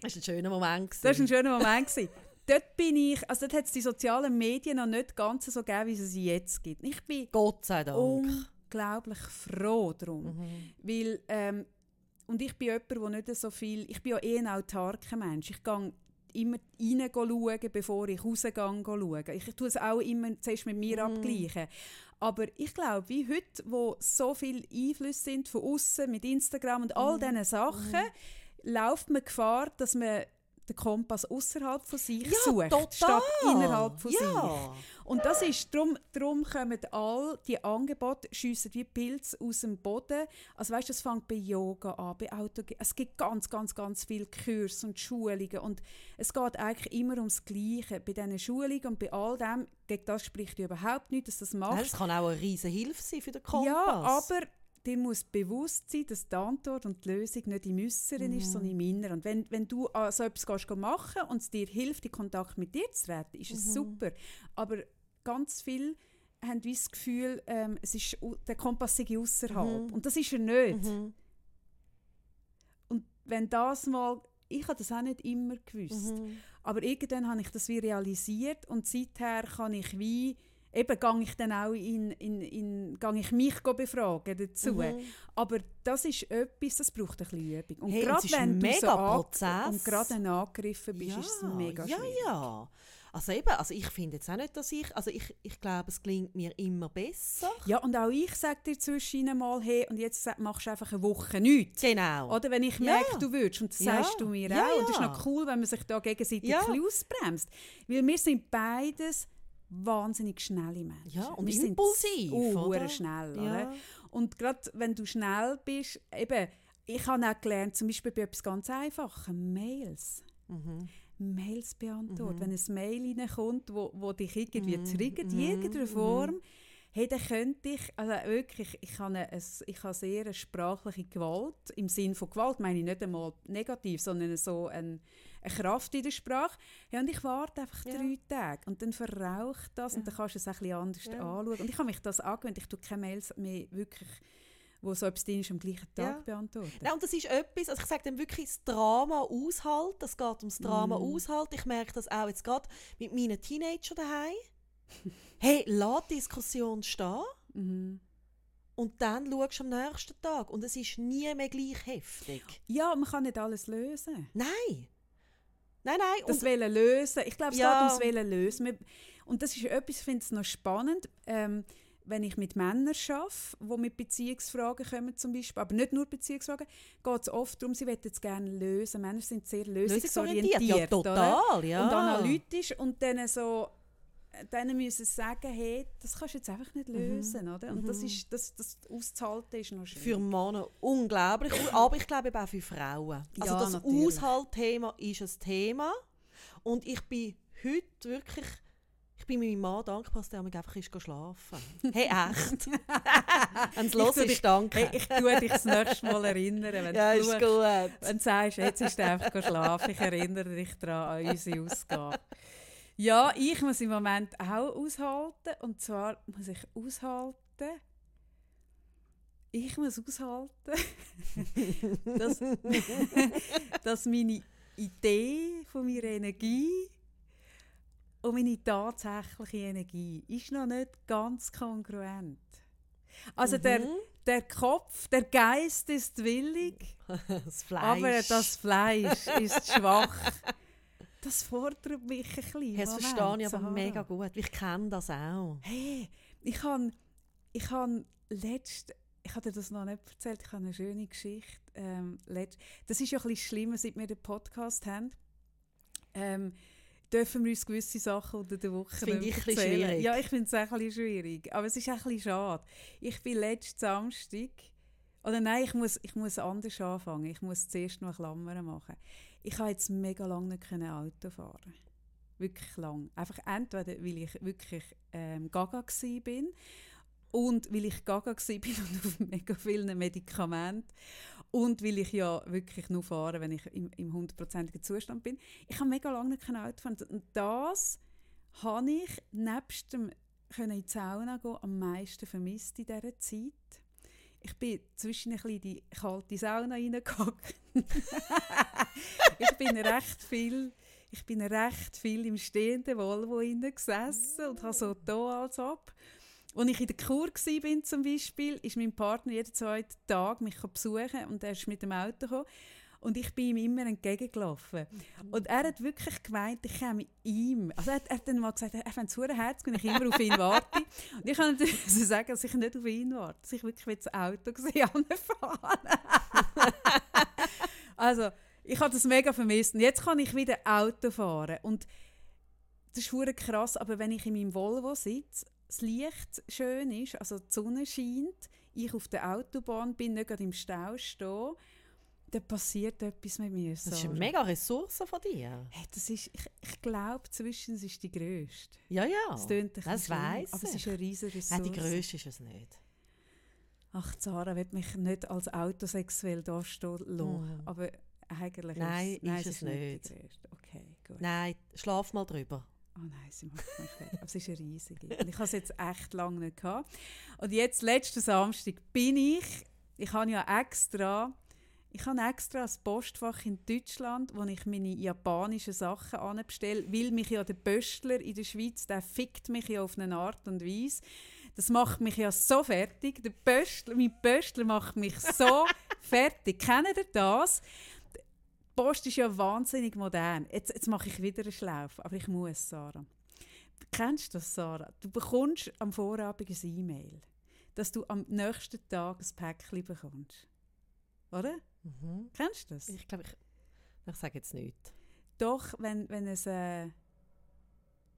Das war ein schöner Moment. Das war ein schöner Moment. dort bin ich, also dort hat es die sozialen Medien noch nicht ganz so gegeben, wie es sie jetzt gibt. Ich bin Gott sei Dank. unglaublich froh darum. Mhm. Weil, ähm, und ich bin jemand, der nicht so viel, ich bin ja eh ein autarker Mensch. Ich gehe immer rein schauen, bevor ich rausgehe schauen. Ich tue es auch immer zuerst mit mir mm. abgleichen. Aber ich glaube, wie heute, wo so viele Einflüsse sind von außen mit Instagram und all mm. diesen Sachen, mm. Läuft man Gefahr, dass man den Kompass außerhalb von sich ja, sucht, total. statt innerhalb von ja. sich. Und das ist, darum, darum kommen all die Angebote, schiessen wie Pilze aus dem Boden. Also weißt, das fängt bei Yoga an, bei Auto. Es gibt ganz, ganz, ganz viele Kurse und Schulungen und es geht eigentlich immer ums Gleiche. Bei diesen Schulungen und bei all dem, gegen das spricht überhaupt nicht, dass das macht. Das kann auch eine riesige Hilfe sein für den Kompass. Ja, aber dir muss bewusst sein, dass die Antwort und die Lösung nicht im Äußeren mhm. ist, sondern im Inneren. Und wenn, wenn du so etwas gehst machen und es dir hilft, in Kontakt mit dir zu treten, ist es mhm. super. Aber ganz viel haben das Gefühl, ähm, es ist, der Kompass sei außerhalb. Mhm. Und das ist er nicht. Mhm. Und wenn das mal ich habe das auch nicht immer gewusst. Mhm. Aber irgendwann habe ich das wie realisiert und seither kann ich wie eben gehe ich dann auch in, in, in gehe ich mich befragen dazu. Mhm. Aber das ist etwas, das braucht ein bisschen Übung. Und hey, gerade wenn du so Prozess. und gerade angegriffen bist, ja, ist es mega schwierig. Ja, ja. Also eben, also ich finde jetzt auch nicht, dass ich, also ich, ich glaube, es klingt mir immer besser. Ja, und auch ich sage dir zwischen mal, hey, und jetzt machst du einfach eine Woche nichts. Genau. Oder wenn ich merke, ja. du würdest, und das ja. sagst du mir ja, auch. Und das ist noch cool, wenn man sich da gegenseitig ja. ausbremst. Weil wir sind beides wahnsinnig schnelle Menschen. Ja, und wir impulsiv, sind oder? schnell. Ja. Oder? Und gerade wenn du schnell bist, eben, ich habe auch gelernt, zum Beispiel bei etwas ganz Einfachem, Mails. Mhm. Mails beantworten. Mhm. Wenn ein Mail reinkommt, wo, wo dich irgendwie mhm. triggert, in mhm. irgendeiner mhm. Form, hey, dann könnte ich, also wirklich, ich habe, eine, ich habe sehr eine sprachliche Gewalt, im Sinne von Gewalt meine ich nicht einmal negativ, sondern so ein, eine Kraft in der Sprache. Ja, und ich warte einfach ja. drei Tage und dann verraucht das ja. und dann kannst du es ein bisschen anders ja. anschauen. Und ich habe mich das angewöhnt, ich tue keine Mails mehr wirklich wo so etwas drin ist, am gleichen Tag ja. beantworten. Ja, und das ist etwas, also ich sage dann wirklich das Drama aushalten, es geht ums Drama mm. aushalten. Ich merke das auch jetzt gerade mit meinen Teenagern daheim. hey, lass die Diskussion stehen. Mm. Und dann schaust du am nächsten Tag und es ist nie mehr gleich heftig. Ja, man kann nicht alles lösen. Nein. Nein, nein. Das Wollen lösen. Ich glaube, es ja. geht ums Wollen lösen. Und das ist etwas, ich finde es noch spannend. Ähm, wenn ich mit Männern arbeite, die mit Beziehungsfragen kommen zum Beispiel, aber nicht nur Beziehungsfragen, geht es oft darum, sie wollen es gerne lösen. Männer sind sehr lösungsorientiert. Ja, total, ja. Und analytisch und dann so denen müssen sagen, hey, das kannst du jetzt einfach nicht mhm. lösen, mhm. oder? Und mhm. das, ist, das, das auszuhalten ist noch schwierig. Für Männer unglaublich, aber ich glaube auch für Frauen. Also ja, das natürlich. Aushaltthema ist ein Thema und ich bin heute wirklich bin meinem Mann dankbar, dass er einfach ist schlafen Hey, echt? wenn es los ist, danke. Hey, ich tue dich das nächste Mal erinnern. Wenn ja, du, ist gut. Wenn du sagst, jetzt ist er einfach schlafen, ich erinnere dich daran an unsere Ausgabe. Ja, ich muss im Moment auch aushalten. Und zwar muss ich aushalten, ich muss aushalten, dass, dass meine Idee von meiner Energie und meine tatsächliche Energie ist noch nicht ganz kongruent. Also mhm. der, der Kopf, der Geist ist willig, das aber das Fleisch ist schwach. Das fordert mich ein bisschen. Das verstehe ich aber Sarah. mega gut. Ich kenne das auch. Hey, ich habe ich hab letzt, ich habe dir das noch nicht erzählt, ich habe eine schöne Geschichte. Ähm, letzt, das ist ja ein bisschen schlimmer, seit wir den Podcast haben. Ähm, dürfen wir uns gewisse Sachen unter der Woche finde ich ein schwierig. Ja, ich finde es auch ein bisschen schwierig. Aber es ist auch ein bisschen schade. Ich bin letzten Samstag, oder nein, ich muss, ich muss anders anfangen. Ich muss zuerst noch Klammern machen. Ich habe jetzt mega lange nicht Auto fahren Wirklich lang. Einfach entweder, weil ich wirklich ähm, gaga bin und weil ich gaga bin und auf mega vielen Medikamenten und weil ich ja wirklich nur fahre, wenn ich im, 100%igen Zustand bin. Ich habe mega lange kein Auto gefahren. Und das habe ich nebst dem können in die Sauna gehen am meisten vermisst in dieser Zeit. Ich bin zwischen in die kalte Sauna reingehockt. ich bin recht viel ich bin recht viel im stehenden Volvo gesessen und habe so da als ab. Als ich in der Kur war, zum Beispiel, ist mein Partner jeden zweiten Tag mich besuchen und er ist mit dem Auto gekommen. Und ich bin ihm immer entgegengelaufen. Und er hat wirklich gemeint, ich käme ihm. Also er, hat, er hat dann mal gesagt, er fände es Herz, wenn ich immer auf ihn warte. Und ich kann natürlich so sagen, dass ich nicht auf ihn warte, dass ich wirklich mit dem Auto fahren Also, ich habe das mega vermisst. Und jetzt kann ich wieder Auto fahren. Und das ist krass, aber wenn ich in meinem Volvo sitze das Licht schön ist, also die Sonne scheint, ich auf der Autobahn bin, nicht gerade im Stau stehe, dann passiert etwas mit mir. Das ist eine mega Ressource von dir. Hey, das ist, ich, ich glaube, zwischen es ist die grösste. Ja, ja. Das, das weiss Aber es ist eine riesige Ressource. Nein, die grösste ist es nicht. Ach, Zara wird mich nicht als autosexuell dastehen lassen. Mm. Aber eigentlich nein, ist, nein, ist es nicht. nicht. Okay, gut. Nein, schlaf mal drüber. Oh nein, sie macht mich fertig. Aber es ist eine riesige. Und ich habe es jetzt echt lange nicht gehabt. Und jetzt, letzten Samstag, bin ich, ich habe ja extra, ich habe extra ein Postfach in Deutschland, wo ich meine japanischen Sachen anbestelle, weil mich ja der Pöstler in der Schweiz, der fickt mich ja auf eine Art und Weise. Das macht mich ja so fertig. Der Pöstler, mein Pöstler macht mich so fertig. Kennt ihr das? Post ist ja wahnsinnig modern. Jetzt, jetzt mache ich wieder eine Schlaufe, aber ich muss, Sarah. Kennst du das, Sarah? Du bekommst am Vorabend ein E-Mail, dass du am nächsten Tag ein Päckchen bekommst. Oder? Mhm. Kennst du das? Ich glaube, ich, ich sage jetzt nichts. Doch, wenn, wenn es... Äh,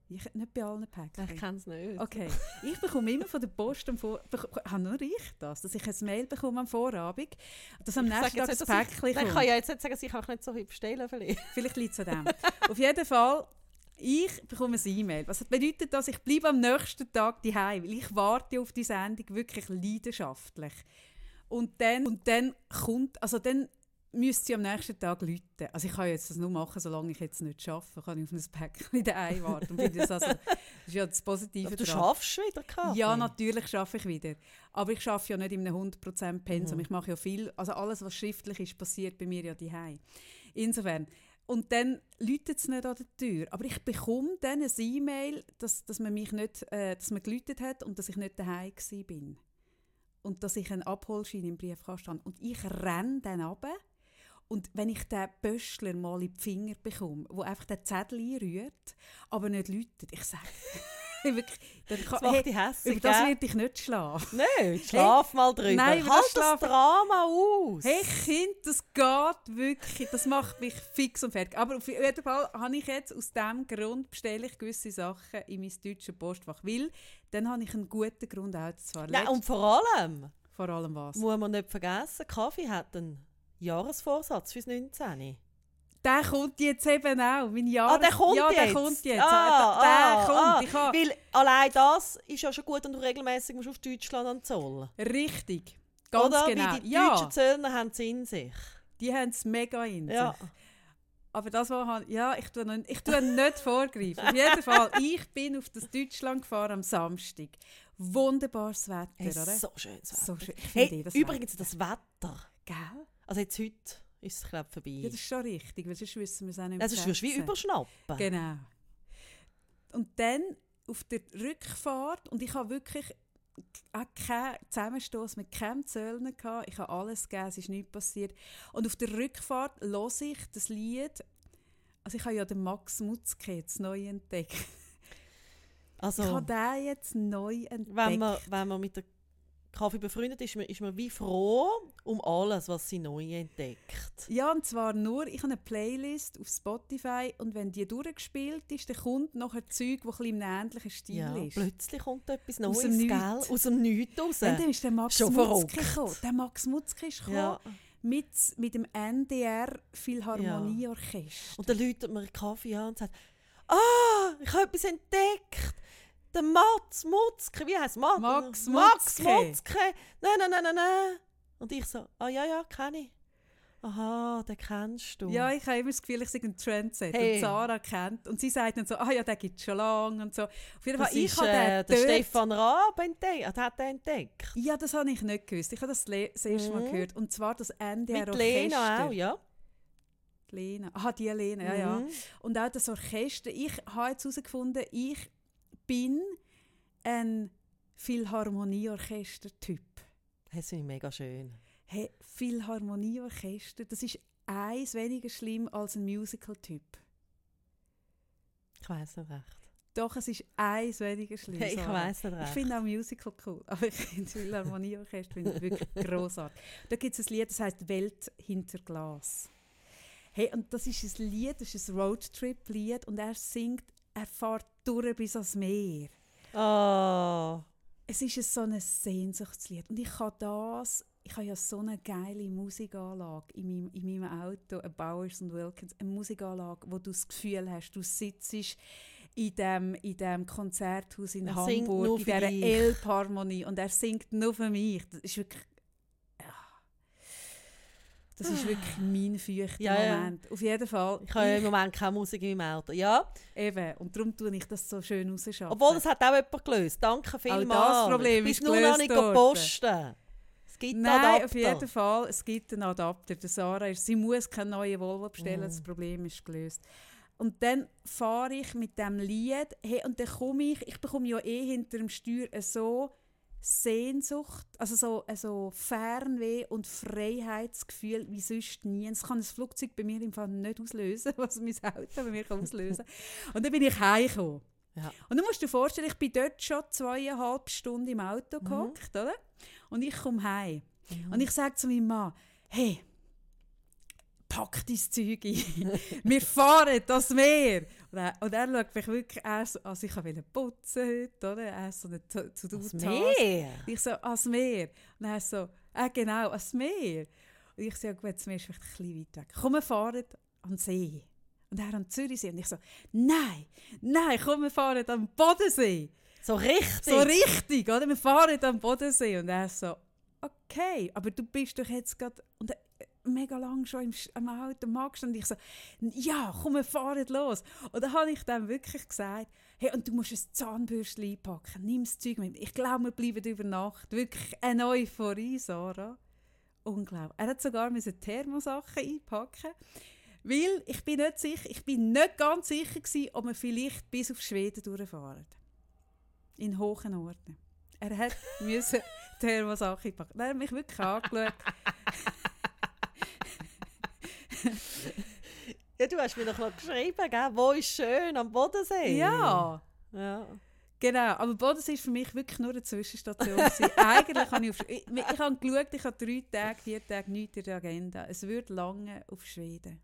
ich, nicht bei allen Päckchen. Ich kenne es nicht. Okay. Ich bekomme immer von der Post am Vor... Habe nur ich das, dass ich ein Mail bekomme am Vorabend, dass am nächsten Tag das Päckchen ich, kommt. Ich kann ja jetzt nicht sagen, dass ich auch nicht so viel bestellen vielleicht. Vielleicht liegt es an dem. Auf jeden Fall, ich bekomme ein E-Mail. Was bedeutet das? Ich bleibe am nächsten Tag daheim, weil ich warte auf die Sendung wirklich leidenschaftlich. Und dann, und dann kommt... Also dann müsste sie am nächsten Tag läuten. Also ich kann jetzt das nur machen, solange ich jetzt nicht arbeite, kann ich auf ein Päckchen daheim warten. Und das, also, das ist ja das Positive Aber du schaffst wieder, Kaffee? Ja, natürlich schaffe ich wieder. Aber ich schaffe ja nicht in einem 100% Pensum. Mhm. Ich mache ja viel, also alles, was schriftlich ist, passiert bei mir ja daheim. Insofern. Und dann läutet es nicht an der Tür. Aber ich bekomme dann ein E-Mail, dass, dass man mich nicht, äh, dass man geläutet hat und dass ich nicht daheim bin. Und dass ich einen Abholschein im Briefkasten habe. Und ich renne dann runter und wenn ich den Böschler mal in die Finger bekomme, wo einfach den Zettel einrührt, aber nicht läutet, ich sage, wirklich, dann kann, das macht hey, hässlich, Über das werde ich nicht schlafen. Nein, schlaf hey, mal drüber. Nein, halt das, das Drama aus. Hey Kind, das geht wirklich, das macht mich fix und fertig. Aber auf jeden Fall habe ich jetzt aus diesem Grund bestelle ich gewisse Sachen in mein deutsches Postfach, weil dann habe ich einen guten Grund auch zu fahren. Nein, und vor allem, vor allem was? Muss man nicht vergessen, Kaffee hat einen Jahresvorsatz fürs 19. Der kommt jetzt eben auch. Mein Jahres ah, der kommt ja, jetzt? der kommt jetzt. Ah, der, ah, kommt. Ah. Weil allein das ist ja schon gut, wenn du regelmäßig musst auf Deutschland an Zoll. Richtig. Ganz Oder? genau. Wie die deutschen ja. Zöllner haben es in sich. Die haben es mega in sich. Ja. Aber das war ja, ich tue nicht, ich tue nicht vorgreifen. Auf jeden Fall, ich bin auf das Deutschland gefahren am Samstag. Wunderbares Wetter, hey, oder? So schönes Wetter. So schön. Hey, übrigens Wetter. das Wetter. Gell? Also jetzt heute ist es glaube vorbei. Ja, das ist schon richtig, weil sonst wissen wir es auch nicht mehr. Also ist wie überschnappen. Genau. Und dann auf der Rückfahrt, und ich habe wirklich auch keinen Zusammenstoß mit keinem Zöllner gehabt. Ich habe alles gegeben, es ist nichts passiert. Und auf der Rückfahrt höre ich das Lied, also ich habe ja den Max Mutzke jetzt neu entdeckt. Also, ich habe den jetzt neu entdeckt. Wenn man, wenn man mit der Kaffee befreundet ist, man, ist man wie froh um alles, was sie neu entdeckt. Ja, und zwar nur, ich habe eine Playlist auf Spotify und wenn die durchgespielt ist, dann kommt noch ein Zeug, das ein einem ähnlichen Stil ja, ist. plötzlich kommt etwas Neues, aus dem Nichts. Aus dem Nichts raus. Und dann ist der Max Schon Mutzke gekommen. Der Max Mutzke ist ja. mit, mit dem NDR Philharmonieorchester. Ja. Und dann läutet man Kaffee an und sagt, «Ah, ich habe etwas entdeckt!» Der Mats Mutzke, wie heißt Mats? Max Mutzke. Max Mutzke. Nein, nein, nein, nein, nein. Und ich so, ah ja, ja, kenne ich. Aha, den kennst du. Ja, ich habe immer das Gefühl, ich sei ein Trendset hey. und Sarah kennt. Und sie sagt dann so, ah ja, den gibt es schon lange und so. Auf jeden Fall, ich habe äh, den Stefan Raab entdeckt, hat den entdeckt. Ja, das habe ich nicht gewusst. Ich habe das das erste Mal mhm. gehört. Und zwar das NDR Mit Lena auch, ja. Lena, ah, die Lena, ja, mhm. ja. Und auch das Orchester. Ich habe jetzt herausgefunden, ich bin ein Philharmonieorchester-Typ. Das finde ich mega schön. Hey, Philharmonieorchester, das ist eins weniger schlimm als ein Musical-Typ. Ich weiß nicht recht. Doch, es ist eins weniger schlimm. Hey, ich weiß nicht recht. Ich finde auch Musical cool, aber ich finde das Philharmonieorchester finde wirklich großartig. Da gibt es ein Lied, das heißt Welt hinter Glas. Hey, und das ist ein Lied, das ist ein Roadtrip-Lied und er singt er fährt durch bis ans Meer. Oh. Es ist so ein Sehnsuchtslied. Und ich habe das, ich habe ja so eine geile Musikanlage in meinem, in meinem Auto, ein Bowers Wilkins, eine Musikanlage, wo du das Gefühl hast, du sitzt in dem, in dem Konzerthaus in er Hamburg, in dieser Elbharmonie und er singt nur für mich. Das ist wirklich das ist wirklich mein feuchter ja, Moment. Ja. Auf jeden Fall. Ich habe ja im Moment keine Musik in meinem Auto. Ja. Eben. Und darum tue ich das so schön rausschaffen. Obwohl, das hat auch jemand gelöst. Danke vielmals. Auch das Problem ist nur noch nicht posten. Es gibt Nein, Adapter. auf jeden Fall. Es gibt einen Adapter. Der Sarah sie muss keinen neuen Volvo bestellen. Mm. Das Problem ist gelöst. Und dann fahre ich mit dem Lied. Hey, und dann komme ich, ich bekomme ja eh hinter dem Steuer so Sehnsucht, also so also Fernweh und Freiheitsgefühl wie sonst nie. Es kann ein Flugzeug bei mir im Fall nicht auslösen, was mein Auto bei mir auslösen kann. Und dann bin ich heimgekommen. Ja. Und du musst dir vorstellen, ich bin dort schon zweieinhalb Stunden im Auto mhm. gehockt, oder? Und ich komme heim. Mhm. Und ich sage zu meinem Mann, hey, pack dein Zeug ein. Wir fahren das Meer. Und er, und er schaut mich wirklich an, also ich wollte putzen heute, oder? Er so eine zu, zu Als Meer? Ich so, als Meer. Und er so, äh, genau, als Meer. Und ich so, ja gut, das Meer ist vielleicht ein bisschen weit weg. Komm, wir fahren an den See. Und er an Zürichsee. Und ich so, nein, nein, komm, wir fahren am Bodensee. So richtig? So richtig, oder? Wir fahren am Bodensee. Und er so, okay, aber du bist doch jetzt gerade mega lang schon im, im Auto magst und ich so, ja, komm, wir fahren los. Und dann habe ich dann wirklich gesagt, hey, und du musst ein Zahnbürstchen einpacken, nimm das Zeug mit. Ich glaube, wir bleiben über Nacht. Wirklich eine Euphorie, Sarah. Unglaublich. Er hat sogar Thermosachen einpacken weil ich bin nicht sicher, ich bin nicht ganz sicher gewesen, ob wir vielleicht bis auf Schweden durchfahren. In hohen Orten. Er hat müssen Thermosachen einpacken. Er hat mich wirklich angeschaut. Ja, du hast mir doch noch geschrieben, gell? wo ist schön am Bodensee? Ja. ja. Genau, aber Bodensee war für mich wirklich nur eine Zwischenstation. Eigentlich habe ich, auf, ich, ich habe geschaut, ich habe drei Tage, vier Tage nichts in der Agenda. Es wird lange auf Schweden.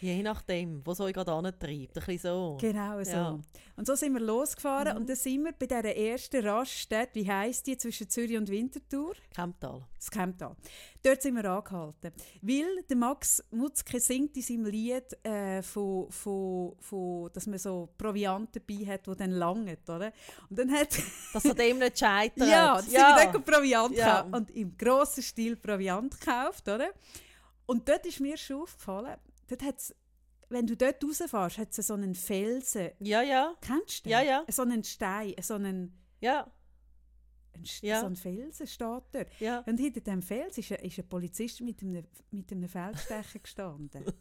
Je nachdem, wo es euch gerade antreibt. Ein bisschen so. Genau so. Ja. Und so sind wir losgefahren mhm. und dann sind wir bei dieser ersten Raststätte, wie heisst die, zwischen Zürich und Winterthur? Kemptal. Das Kemptal. Dort sind wir angehalten. Weil der Max Mutzke singt in seinem Lied, äh, von, von, von, dass man so Proviant dabei hat, die dann langt, oder? Und dann hat... dass er dem nicht scheitert. Ja, dass ja. sind wir Proviant ja. Und im grossen Stil Proviant gekauft, oder? Und dort ist mir schon aufgefallen, dort hat's, wenn du dort rausfährst, hat es so einen Felsen. Ja, ja. Kennst du den? Ja, ja. So einen Stein, so einen... Ja. Ein, ja. So ein Felsen steht dort. Ja. Und hinter dem Felsen ist ein, ist ein Polizist mit einem, mit einem Feldstecher gestanden.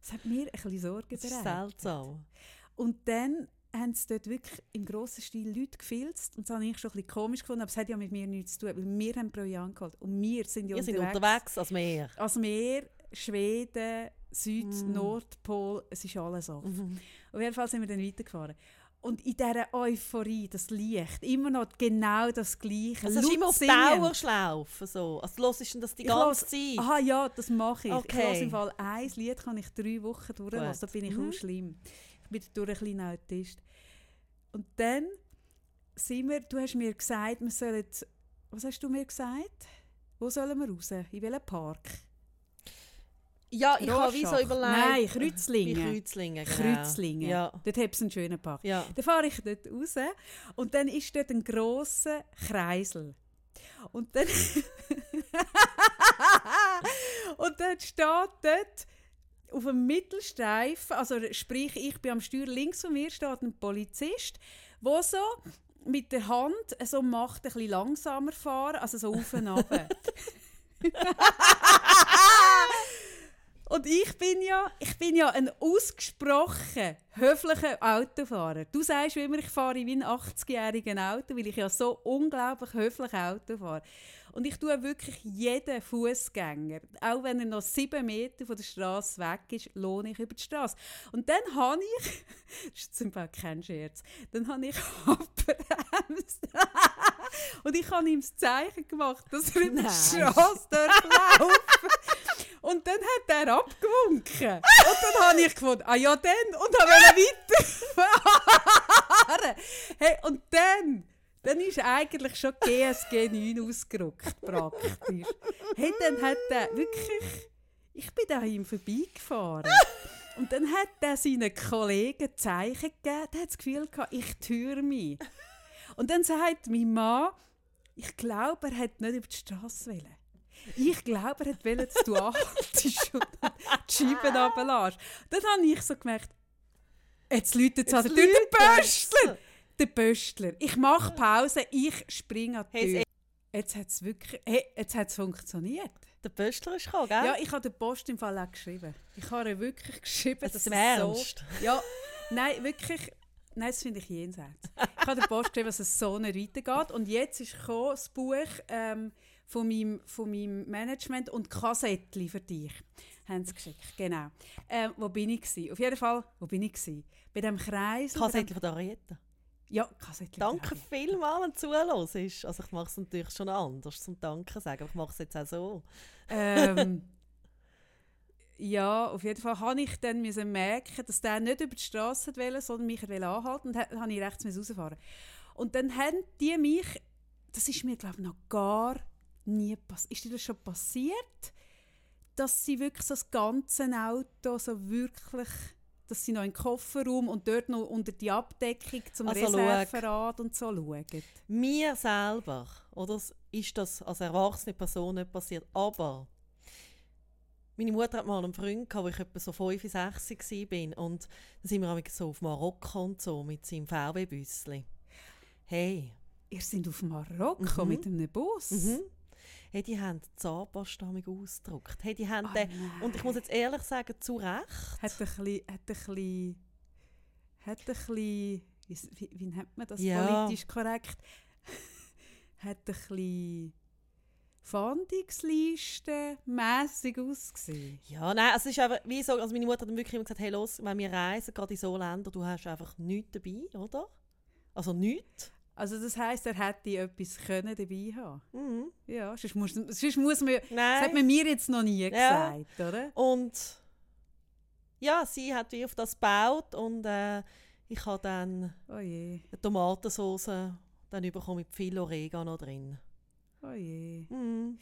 das hat mir ein bisschen Sorgen bereitet. Das ist seltsam. Und dann haben sie dort wirklich im grossen Stil Leute gefilzt. Und das habe ich schon ein bisschen komisch gefunden, aber es hat ja mit mir nichts zu tun, weil wir haben pro Jahr geholt. Und wir sind ja wir unterwegs. sind unterwegs als Meer. Als Meer, Schweden, Süd, mm. Nordpol, es ist alles offen. Mhm. Auf jeden Fall sind wir dann weitergefahren. Und in dieser Euphorie, das Licht, immer noch genau das Gleiche. Also, immer auf Dauerschlaufen so. Also, hörst du das die ich ganze los, Zeit? Aha, ja, das mache ich. Okay. Ich im Fall ein Lied, kann ich drei Wochen durchlassen. Da bin ich mhm. auch schlimm. Ich bin durch ein kleiner Autist. Und dann sind wir, du hast mir gesagt, wir sollen, was hast du mir gesagt? Wo sollen wir raus? In welchem Park? Ja, ich habe wie so überlegt. Nein, Kreuzlingen. Bei Kreuzlingen, genau. Kreuzlingen. Ja. Dort hat es einen schönen Park. Ja. Dann fahre ich dort raus und dann ist dort ein grosser Kreisel. Und dann... und dann steht dort auf dem Mittelstreifen, also sprich, ich bin am Steuer, links von mir steht ein Polizist, der so mit der Hand so macht, ein bisschen langsamer fahren, also so auf und ab. Und ich bin ja, ich bin ja ein ausgesprochen höflicher Autofahrer. Du sagst immer, ich fahre wie ein 80-jähriger Auto, weil ich ja so unglaublich höflich Auto fahre. Und ich tue wirklich jeden Fußgänger, auch wenn er noch sieben Meter von der Straße weg ist, lohne ich über die Straße. Und dann habe ich, das ist zum Beispiel kein Scherz, dann habe ich abbremst. und ich habe ihm das Zeichen gemacht, dass er über die Straße laufen Und dann hat er abgewunken. Und dann habe ich gefunden, ah ja dann, und habe weiterfahren. hey, und dann dann ist eigentlich schon GSG 9 ausgerückt, praktisch. Hey, dann hat er wirklich... Ich bin da ihm vorbeigefahren. Und dann hat er seinen Kollegen Zeichen gegeben. Der hat das Gefühl gehabt, ich türe mich. Und dann sagt mein Mann, ich glaube, er hat nicht über die Straße wollen. Ich glaube, er wollte, dass du anhaltest und die Scheiben runterlässt. Dann habe ich so gemerkt, jetzt läutet es an der Tür, der Böstler der Pöstler. Ich mache Pause, ich springe an die Tür. Jetzt hat es wirklich hey, jetzt hat's funktioniert. Der Pöstler ist gekommen, gell? Ja, ich habe den Post im Fall auch geschrieben. Ich habe wirklich geschrieben, dass es so... Ja, nein, wirklich... nein, das finde ich jenseits. ich habe der Post geschrieben, dass es so nicht weitergeht. Und jetzt ist gekommen, das Buch ähm, von, meinem, von meinem Management und Kassettchen für dich. Haben sie geschickt, genau. Ähm, wo bin ich gewesen? Auf jeden Fall, wo bin ich gewesen? Bei dem Kreis. Kassettchen von der Arietta? Ja, Kassettchen. Danke vielmals, wenn du zuhörst. Also ich mache es natürlich schon anders zum Danke sagen, aber ich mache es jetzt auch so. Ähm, ja, auf jeden Fall habe ich dann müssen merken, dass der nicht über die Straße wollte, sondern mich anhalten und dann habe ich rechts rausfahren. Und dann haben die mich, das ist mir glaube ich noch gar nie passiert. Ist dir das schon passiert, dass sie wirklich so das ganze Auto so wirklich, dass sie noch in den Kofferraum und dort noch unter die Abdeckung zum also Reserverat und so schauen? Mir selber, oder ist das als erwachsene Person nicht passiert, aber meine Mutter hat mal einen Freund, gehabt, wo ich etwa so 5, 6 war. Und dann sind wir so auf Marokko und so mit seinem VW-Büsschen. Hey. Ihr seid auf Marokko mhm. mit einem Bus? Mhm. Hey, die haben die Zahnpasta ausgedruckt. Hey, die haben oh, den, und ich muss jetzt ehrlich sagen, zu Recht. Hat ein bisschen, hat ein bisschen, hat ein bisschen wie, wie nennt man das ja. politisch korrekt? hat ein bisschen Fahndungsliste mässig ausgesehen? Ja, nein, es ist einfach, wie so, also meine Mutter hat dann wirklich immer gesagt, hey los, wenn wir reisen, gerade in so Länder, du hast einfach nichts dabei, oder? Also nichts. Also das heisst, er hätte etwas können dabei haben mhm. Ja, sonst muss, sonst muss man, Nein. das hat man mir jetzt noch nie ja. gesagt, oder? Und ja, sie hat wie auf das gebaut und äh, ich habe dann oh eine Tomatensauce dann bekommen mit viel Oregano drin. Oh je. Mm.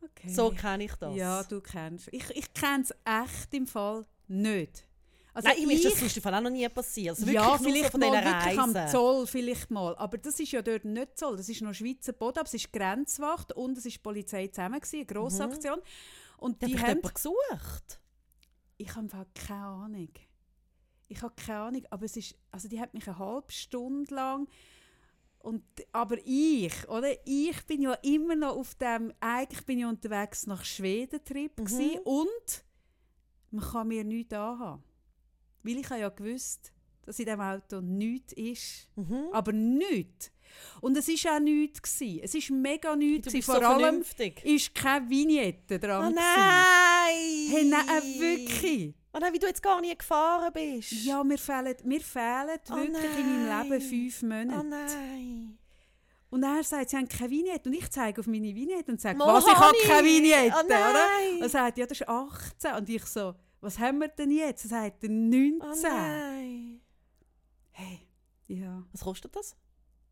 Okay. So kenne ich das. Ja, du kennst. Ich, ich kenne es echt im Fall nicht. Also Nein, mir ist das sonst auch noch nie passiert. Also ja, vielleicht so mal wirklich am Zoll, vielleicht mal. Aber das ist ja dort nicht Zoll. Das ist noch Schweizer Boden, aber es ist Grenzwacht und es ist Polizei zusammen gewesen, eine grosse mhm. Aktion. Und die haben gesucht. Ich habe keine Ahnung. Ich habe keine Ahnung, aber es ist, also die hat mich eine halbe Stunde lang und, aber ich, oder? Ich bin ja immer noch auf dem, eigentlich bin ich unterwegs nach Schweden-Trip mhm. und man kann mir nichts anhaben. Weil ich ja gewusst, dass in diesem Auto nichts ist. Mhm. Aber nichts. Und es war auch nichts. Gewesen. Es war mega nichts. Vor so allem vernünftig. ist keine Vignette dran. Oh nein! Hey, nein, äh, wirklich. Oh nein, wie du jetzt gar nie gefahren bist. Ja, mir fehlen, mir fehlen oh wirklich nein. in meinem Leben fünf Monate. Oh nein. Und er sagt, sie haben keine Vignette. Und ich zeige auf meine Vignette und sage, was, ich habe keine Vignette, oh oder? Und er sagt, ja, das ist 18. Und ich so, was haben wir denn jetzt? Er sagt, 19. Oh nein. Hey, ja. Was kostet das?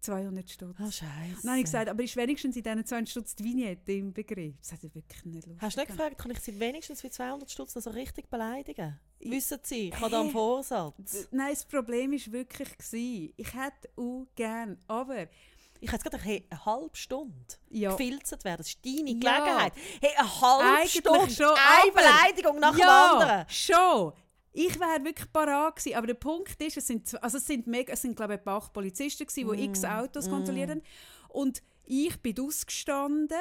200 Stutz. Ah, oh, scheiße. Dann habe ich gesagt, aber ist wenigstens in diesen 200 Stutz die Vignette im Begriff? Das hat er wirklich nicht lustig. Hast du nicht gefragt, kann ich sie wenigstens für 200 Stutz so richtig beleidigen? Wissen Sie, ich habe da einen Vorsatz. Nein, das Problem war wirklich, ich hätte auch gerne, aber... Ich hätte gerade eine, eine halbe Stunde ja. gefilzt werden. Das ist deine Gelegenheit. Ja. Hey, eine halbe Eigentlich Stunde, schon, eine Beleidigung nach ja, der anderen. schon. Ich wäre wirklich parat gewesen, aber der Punkt ist, es sind, also es sind, mega, es sind glaube ich, acht Polizisten gewesen, die mm. x Autos mm. kontrollieren. Und ich bin ausgestanden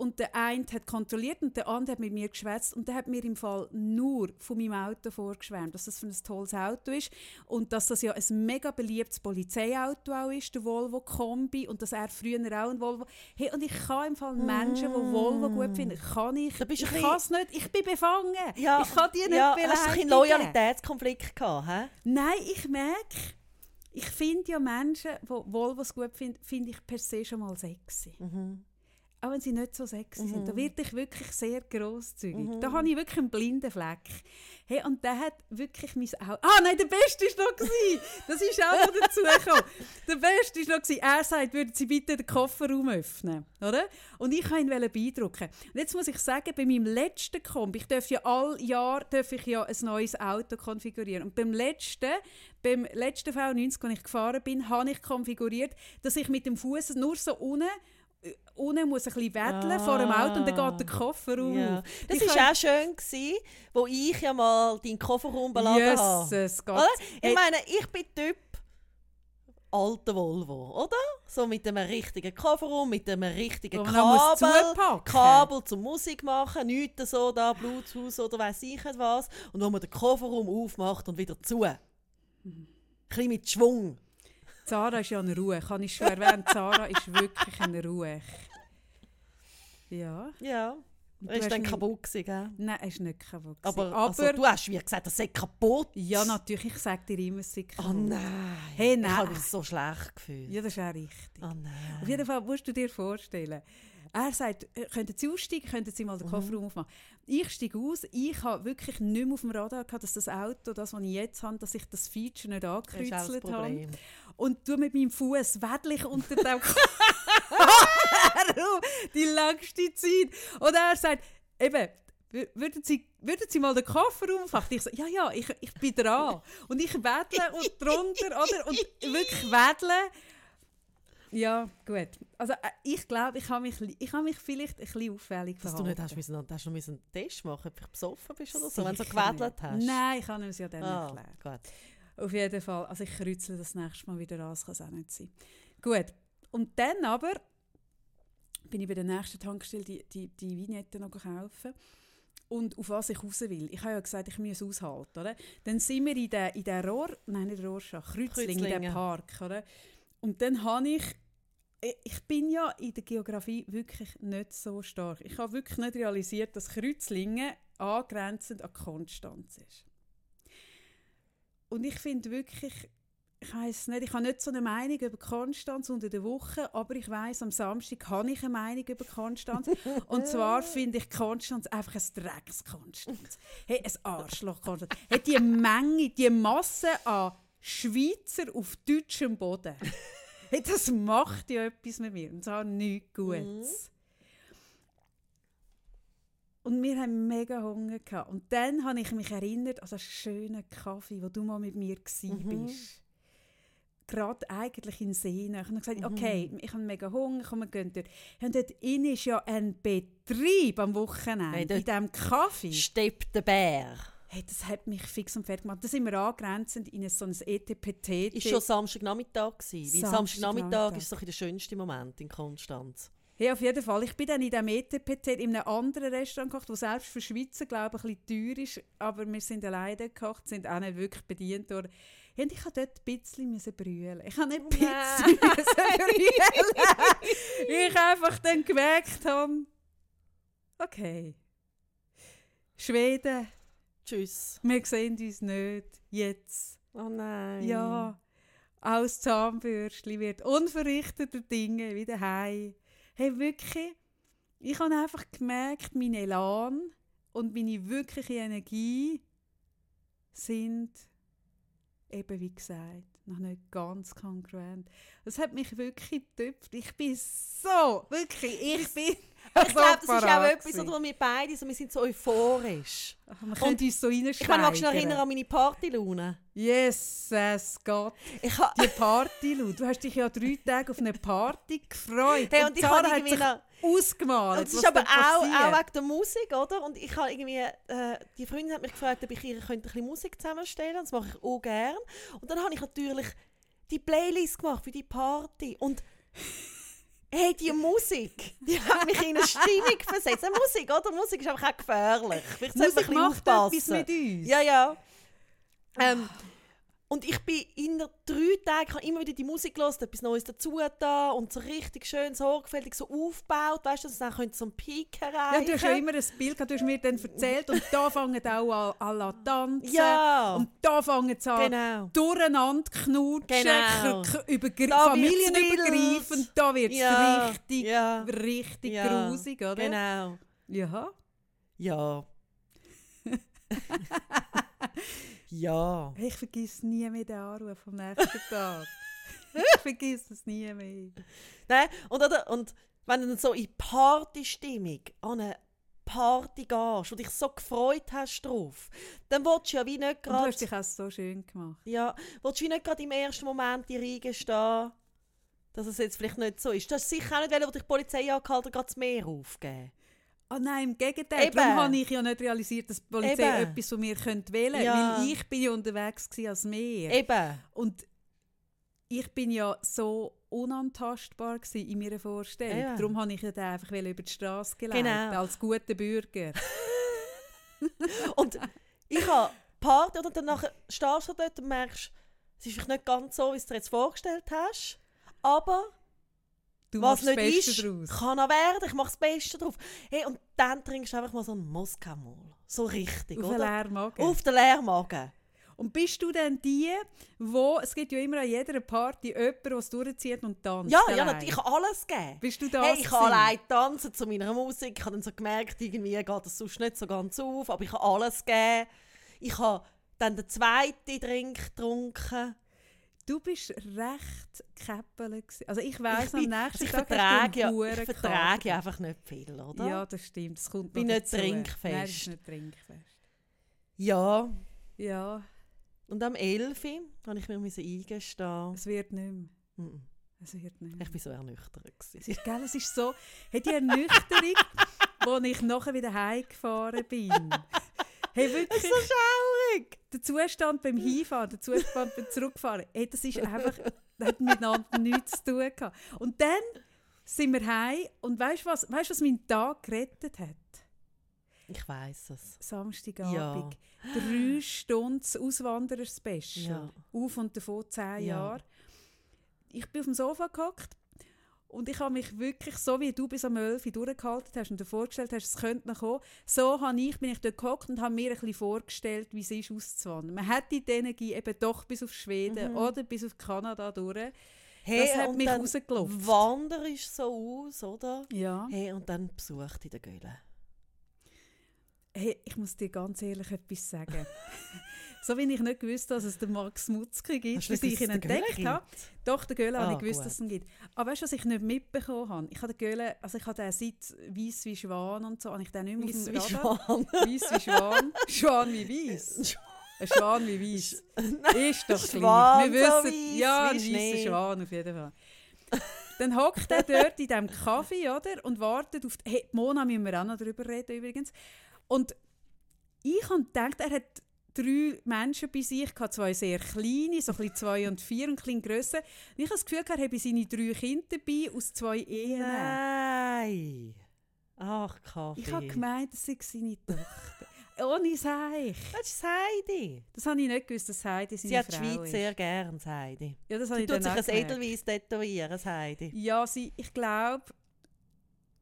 und der eine hat kontrolliert und der andere hat mit mir geschwätzt und der hat mir im Fall nur von meinem Auto vorgeschwärmt, dass das für ein tolles Auto ist und dass das ja ein mega beliebtes Polizeiauto auch ist, der Volvo Kombi und dass er früher auch ein Volvo... Hey, und ich kann im Fall Menschen, die Volvo gut finden, kann ich... Ich kann es nicht, ich bin befangen. Ja, ich kann die nicht ja, beleidigen. Hast du einen Loyalitätskonflikt gehabt, he? Nein, ich merke, ich finde ja Menschen, die Volvos gut finden, finde ich per se schon mal sexy. Mhm auch wenn sie nicht so sexy mhm. sind, da mhm. werde ich wirklich sehr grosszügig. Mhm. Da habe ich wirklich einen blinden Fleck. Hey, und der hat wirklich mein Auto... Ah nein, der Beste war noch. Gewesen. Das ist auch noch dazu gekommen. Der Beste war noch. Gewesen. Er sagt, würden Sie bitte den Kofferraum öffnen. Oder? Und ich wollte ihn beeindrucken. Und jetzt muss ich sagen, bei meinem letzten Kombi, ich darf ja all Jahr darf ich ja ein neues Auto konfigurieren. Und beim letzten, beim letzten V90, als ich gefahren bin, habe ich konfiguriert, dass ich mit dem Fuß nur so unten unten muss ein bisschen wedeln ah. vor dem Auto und dann geht der Koffer auf. Ja. Das war auch schön, gewesen, wo ich ja mal deinen Kofferraum beladen Jesus habe. Gott. Ich hey. meine, ich bin Typ alter Volvo, oder? So mit einem richtigen Kofferraum, mit einem richtigen Kabel, Kabel zum Musik machen, nichts so da, Bluetooth oder weiß ich was. Und wo man den Kofferraum aufmacht und wieder zu. Mhm. bisschen mit Schwung. Zara ist ja eine Ruhe, kann ich schon erwähnen. Zara ist wirklich eine Ruhe. Ja. Ja. Er ist dann kaputt gewesen, gell? Nein, er ist nicht kaputt. Aber, Aber also, du hast wie gesagt, er sei kaputt. Ja, natürlich. Ich sage dir immer, es sei kaputt. Oh nein. Hey, nein. Ich habe mich so schlecht gefühlt. Ja, das ist auch richtig. Oh nein. Auf jeden Fall musst du dir vorstellen, er sagt, äh, könnten Sie aussteigen, könnten Sie mal den mhm. Kofferraum aufmachen. Ich steige aus, ich habe wirklich nicht mehr auf dem Radar gehabt, dass das Auto, das, was ich jetzt habe, dass ich das Feature nicht angekreuzelt habe. Und du mit meinem Fuß wedlich unter dem die längste Zeit. Und er sagt, eben, würden Sie, würden Sie mal den Kofferraum aufmachen? Ich so, ja, ja, ich, ich bin dran. Und ich wedle und drunter, oder? Und wirklich wedle. Ja, gut. Also äh, ich glaube, ich habe mich, hab mich vielleicht ein bisschen auffällig Dass verhalten. du nicht hast, müssen, hast du einen Test machen ob du besoffen bist oder so, wenn du so gewedelt hast? Nein, ich kann es ja dann ah, erklären. Gut. Auf jeden Fall. Also ich kreuze das nächste Mal wieder an, das kann es auch nicht sein. Gut. Und dann aber bin ich bei der nächsten Tankstelle die, die, die Vignette noch kaufen und auf was ich raus will. Ich habe ja gesagt, ich muss aushalten, oder? Dann sind wir in der, in der Rohr, nein nicht Rohrschach, Kreuzling, in dem Park, oder? Und dann habe ich, ich bin ja in der Geografie wirklich nicht so stark. Ich habe wirklich nicht realisiert, dass Kreuzlingen angrenzend an Konstanz ist. Und ich finde wirklich, ich weiß nicht, ich habe nicht so eine Meinung über Konstanz unter der Woche, aber ich weiß, am Samstag habe ich eine Meinung über Konstanz. Und zwar finde ich Konstanz einfach ein Dreckskonstanz. Hey, ein Arschloch Konstanz. Hey, die Menge, die Masse an Schweizer auf deutschem Boden. Hey, das macht ja etwas mit mir. Und zwar nichts Gutes. Und wir haben mega Hunger gehabt. Und dann habe ich mich erinnert an den schönen Kaffee, wo du mal mit mir warst. Mhm. Gerade eigentlich in Seen. Ich habe gesagt, mhm. okay, ich habe mega Hunger, komm, wir gehen dort. Und dort innen ist ja ein Betrieb am Wochenende, hey, in diesem Kaffee. Steppt der Bär. Hey, das hat mich fix und fertig gemacht. Das sind wir angrenzend in so ein ETPT. Ist schon Samstagnachmittag gewesen. Samstagnachmittag ist so der schönste Moment in Konstanz. Ja, auf jeden Fall. Ich bin dann in diesem ETPT in einem anderen Restaurant gekocht, das selbst für Schweizer, glaube ich, ein bisschen teuer ist. Aber wir sind alleine gekocht, sind auch nicht wirklich bedient worden. und ich musste dort ein bisschen brüllen. Ich habe nicht ein bisschen brüllen. ich einfach dann gemerkt habe, okay, Schweden Tschüss. Wir sehen uns nicht. Jetzt. Oh nein. Ja. Aus Zahnbürstchen wird unverrichteter Dinge wieder heim. Hey, wirklich. Ich habe einfach gemerkt, mein Elan und meine wirkliche Energie sind eben wie gesagt noch nicht ganz kongruent. Das hat mich wirklich getöpft. Ich bin so, wirklich, ich bin ich glaube, das ist auch etwas, wo wir beide so, wir sind so euphorisch. Man könnte uns so reinschreiben. Ich kann mich noch erinnern an meine Partylaune. Yes, es geht. Ich ha Die Partylaune. Du hast dich ja drei Tage auf eine Party gefreut. Hey, und, und ich Sarah hat sich ausgemalt. Das ist aber auch, auch wegen der Musik, oder? Und ich habe irgendwie, äh, die Freundin hat mich gefragt, ob ich ihr könnte ein bisschen Musik zusammenstellen könnte. Das mache ich auch gerne. Und dann habe ich natürlich die Playlist gemacht für die Party. Und Hey, die Musik, die hat mich in eine Stimmung versetzt. Musik, oder? Musik ist einfach auch gefährlich. Vielleicht Musik macht aufpassen. etwas mit uns. Ja, ja. Ähm, und ich bin in drei Tagen, ich immer wieder die Musik gehört, etwas Neues dazu da und so richtig schön sorgfältig so aufgebaut, weißt du, dass dann könnte so ein Peak erreichen. Ja, du hast ja immer ein Bild gehabt, du hast mir dann erzählt und da fangen auch an, an tanzen ja. und da fangen sie an genau. durcheinander knutschen, genau. über familienübergreifend, da wird es ja. richtig, ja. richtig ja. grusig, oder? Genau. Ja. Ja. Ja. Ich vergesse nie mehr den Anruf vom nächsten Tag. ich vergesse es nie mehr. Nein, und, oder, und wenn du dann so in Partystimmung an eine Party gehst und dich so gefreut hast drauf, dann willst du ja wie nicht gerade... Du hast dich auch so schön gemacht. Ja, willst du wie nicht gerade im ersten Moment in Reigen stehen, dass es jetzt vielleicht nicht so ist. Du hast sicher auch nicht, weil die Polizei angehalten hat, das Meer aufgeben. Oh nein, im Gegenteil. Eben. Darum habe ich ja nicht realisiert, dass die Polizei Eben. etwas von mir könnte wählen ja. Weil ich bin ja unterwegs als Meer. Eben. Und ich bin ja so unantastbar in meiner Vorstellung. Ja. Darum habe ich ja einfach über die Straße geleitet, genau. als guter Bürger. und ich habe Party und dann stehst du dort und merkst, Es ist nicht ganz so, wie du es dir jetzt vorgestellt hast, aber Du was nicht ist, draus. kann auch werden. Ich mache das Beste drauf. Hey, und dann trinkst du einfach mal so einen Moskau-Mol. So richtig, Auf oder? leeren Magen. Auf den Leermagen. Und bist du denn die, wo, es gibt ja immer an jeder Party jemanden, der es durchzieht und tanzt Ja, ja, natürlich, ich kann alles geben. Bist du das Hey, ich kann gewesen? allein tanzen zu meiner Musik. Ich habe dann so gemerkt, irgendwie geht das sonst nicht so ganz auf, aber ich habe alles gegeben. Ich habe dann den zweiten Drink getrunken. Du bist recht käppelig. Also ich ich am nächsten also ich Tag vertrage, ja, ich vertrage ja einfach nicht viel, oder? Ja, das stimmt. Das kommt Bin nicht dazu. trinkfest. Nein, das ist nicht trinkfest. Ja. Ja, Und am 11. Uhr habe ich mir eingestehen. es wird nicht mehr. Mhm. Es wird nicht mehr. Ich war so ernüchtert. Es ist, gell, es ist so, hey, die Ernüchterung, wo ich nachher wieder heimgefahren bin. Hey, Das wirklich, ist so schaurig. der Zustand beim Hinfahren, der Zustand beim Zurückfahren, hey, das ist einfach, das hat miteinander nichts zu tun gehabt. Und dann sind wir heim und weißt du was, weißt, was meinen Tag gerettet hat? Ich weiß es. Samstagabend. Drei Stunden Auswanderer-Special. Ja. Auf und davon zehn Ja. Jahre. Ich bin auf dem Sofa gehockt und ich habe mich wirklich, so wie du bis am 11 Uhr durchgehalten hast und dir vorgestellt hast, es könnte noch kommen, so habe ich, bin ich dort gehockt und habe mir ein bisschen vorgestellt, wie es ist, auszuwandern. Man hat die Energie eben doch bis auf Schweden Mhm. oder bis auf Kanada durch. Hey, Das hat mich dann rausgelupft. wanderst so aus, oder? Ja. Hey, und dann besucht dich der Göhle. Hey, ich muss dir ganz ehrlich etwas sagen. so wie ich nicht gewusst dass es den Max Mutzke gibt, bis ich ihn entdeckt habe. Doch, den Göhle habe Ah, ich gewusst, gut. dass es ihn gibt. Aber weißt du, was ich nicht mitbekommen habe? Ich habe den Göhle, also ich habe den seit «Weiss wie Schwan» und so, habe ich den nicht mehr Weiss auf dem wie Radar. Schwan. «Weiss wie Schwan». «Schwan wie Weiss». Ein Schwan wie Weiss. Ist doch Schwan gleich. Wir so wissen, weiss ja, ein weisser Schwan auf jeden Fall. Dann hockt er dort in diesem Kaffee, oder? Und wartet auf... Die, hey, Mona müssen wir auch noch darüber reden, übrigens. Und ich habe gedacht, er hat drei Menschen bei sich, gehabt, zwei sehr kleine, so ein zwei und vier und ein grösser. Und ich habe das Gefühl, er habe seine drei Kinder dabei aus zwei Ehen. Nein. Ach, Kaffee. Ich habe gemeint, das sei seine Tochter. Ohne Seich. Das ist Heidi. Das habe ich nicht gewusst, dass Heidi seine Sie hat die Schweiz ist. sehr gern, Heidi. Ja, das habe Sie ich tut sich ein. Edelweiss tätowieren, Heidi. Ja, sie, ich glaube,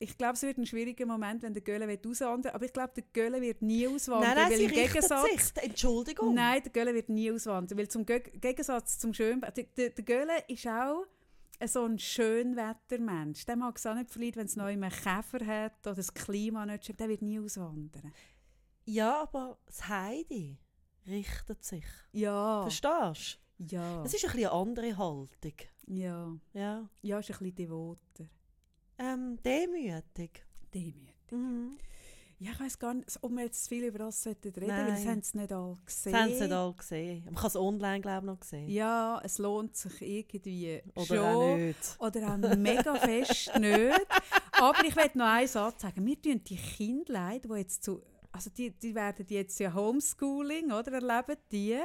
ich glaube, es wird ein schwieriger Moment, wenn der Göhle wird auswandern aber ich glaube, der Göhle wird nie auswandern, Nein, nein, weil sie im Gegensatz... sich. Entschuldigung. Nein, der Göhle wird nie auswandern, weil zum Ge Gegensatz zum Schönberg, der, der, Göhle ist auch so ein Schönwettermensch. Der mag es auch nicht verlieren, wenn es noch einen Käfer hat oder das Klima nicht stimmt. Der wird nie auswandern. Ja, aber das Heidi richtet sich. Ja, Verstehst du? ja, Es ist ein eine andere Haltung. ja. Ja. Ja, ist ein bisschen devoter. Ähm, demütig. Demütig. Mhm. Ja, ich weiß gar nicht, ob wir jetzt viel über das sollten reden, weil Nein. haben sie nicht alle gesehen. Haben sie nicht alle gesehen. Man kann es online, glaube ich, noch sehen. Ja, es lohnt sich irgendwie Oder schon. auch nicht. Oder auch mega fest nicht. Aber ich möchte noch einen Satz sagen. Wir tun die Kindlein, die jetzt zu, also die, die werden jetzt ja Homeschooling, oder, erleben die.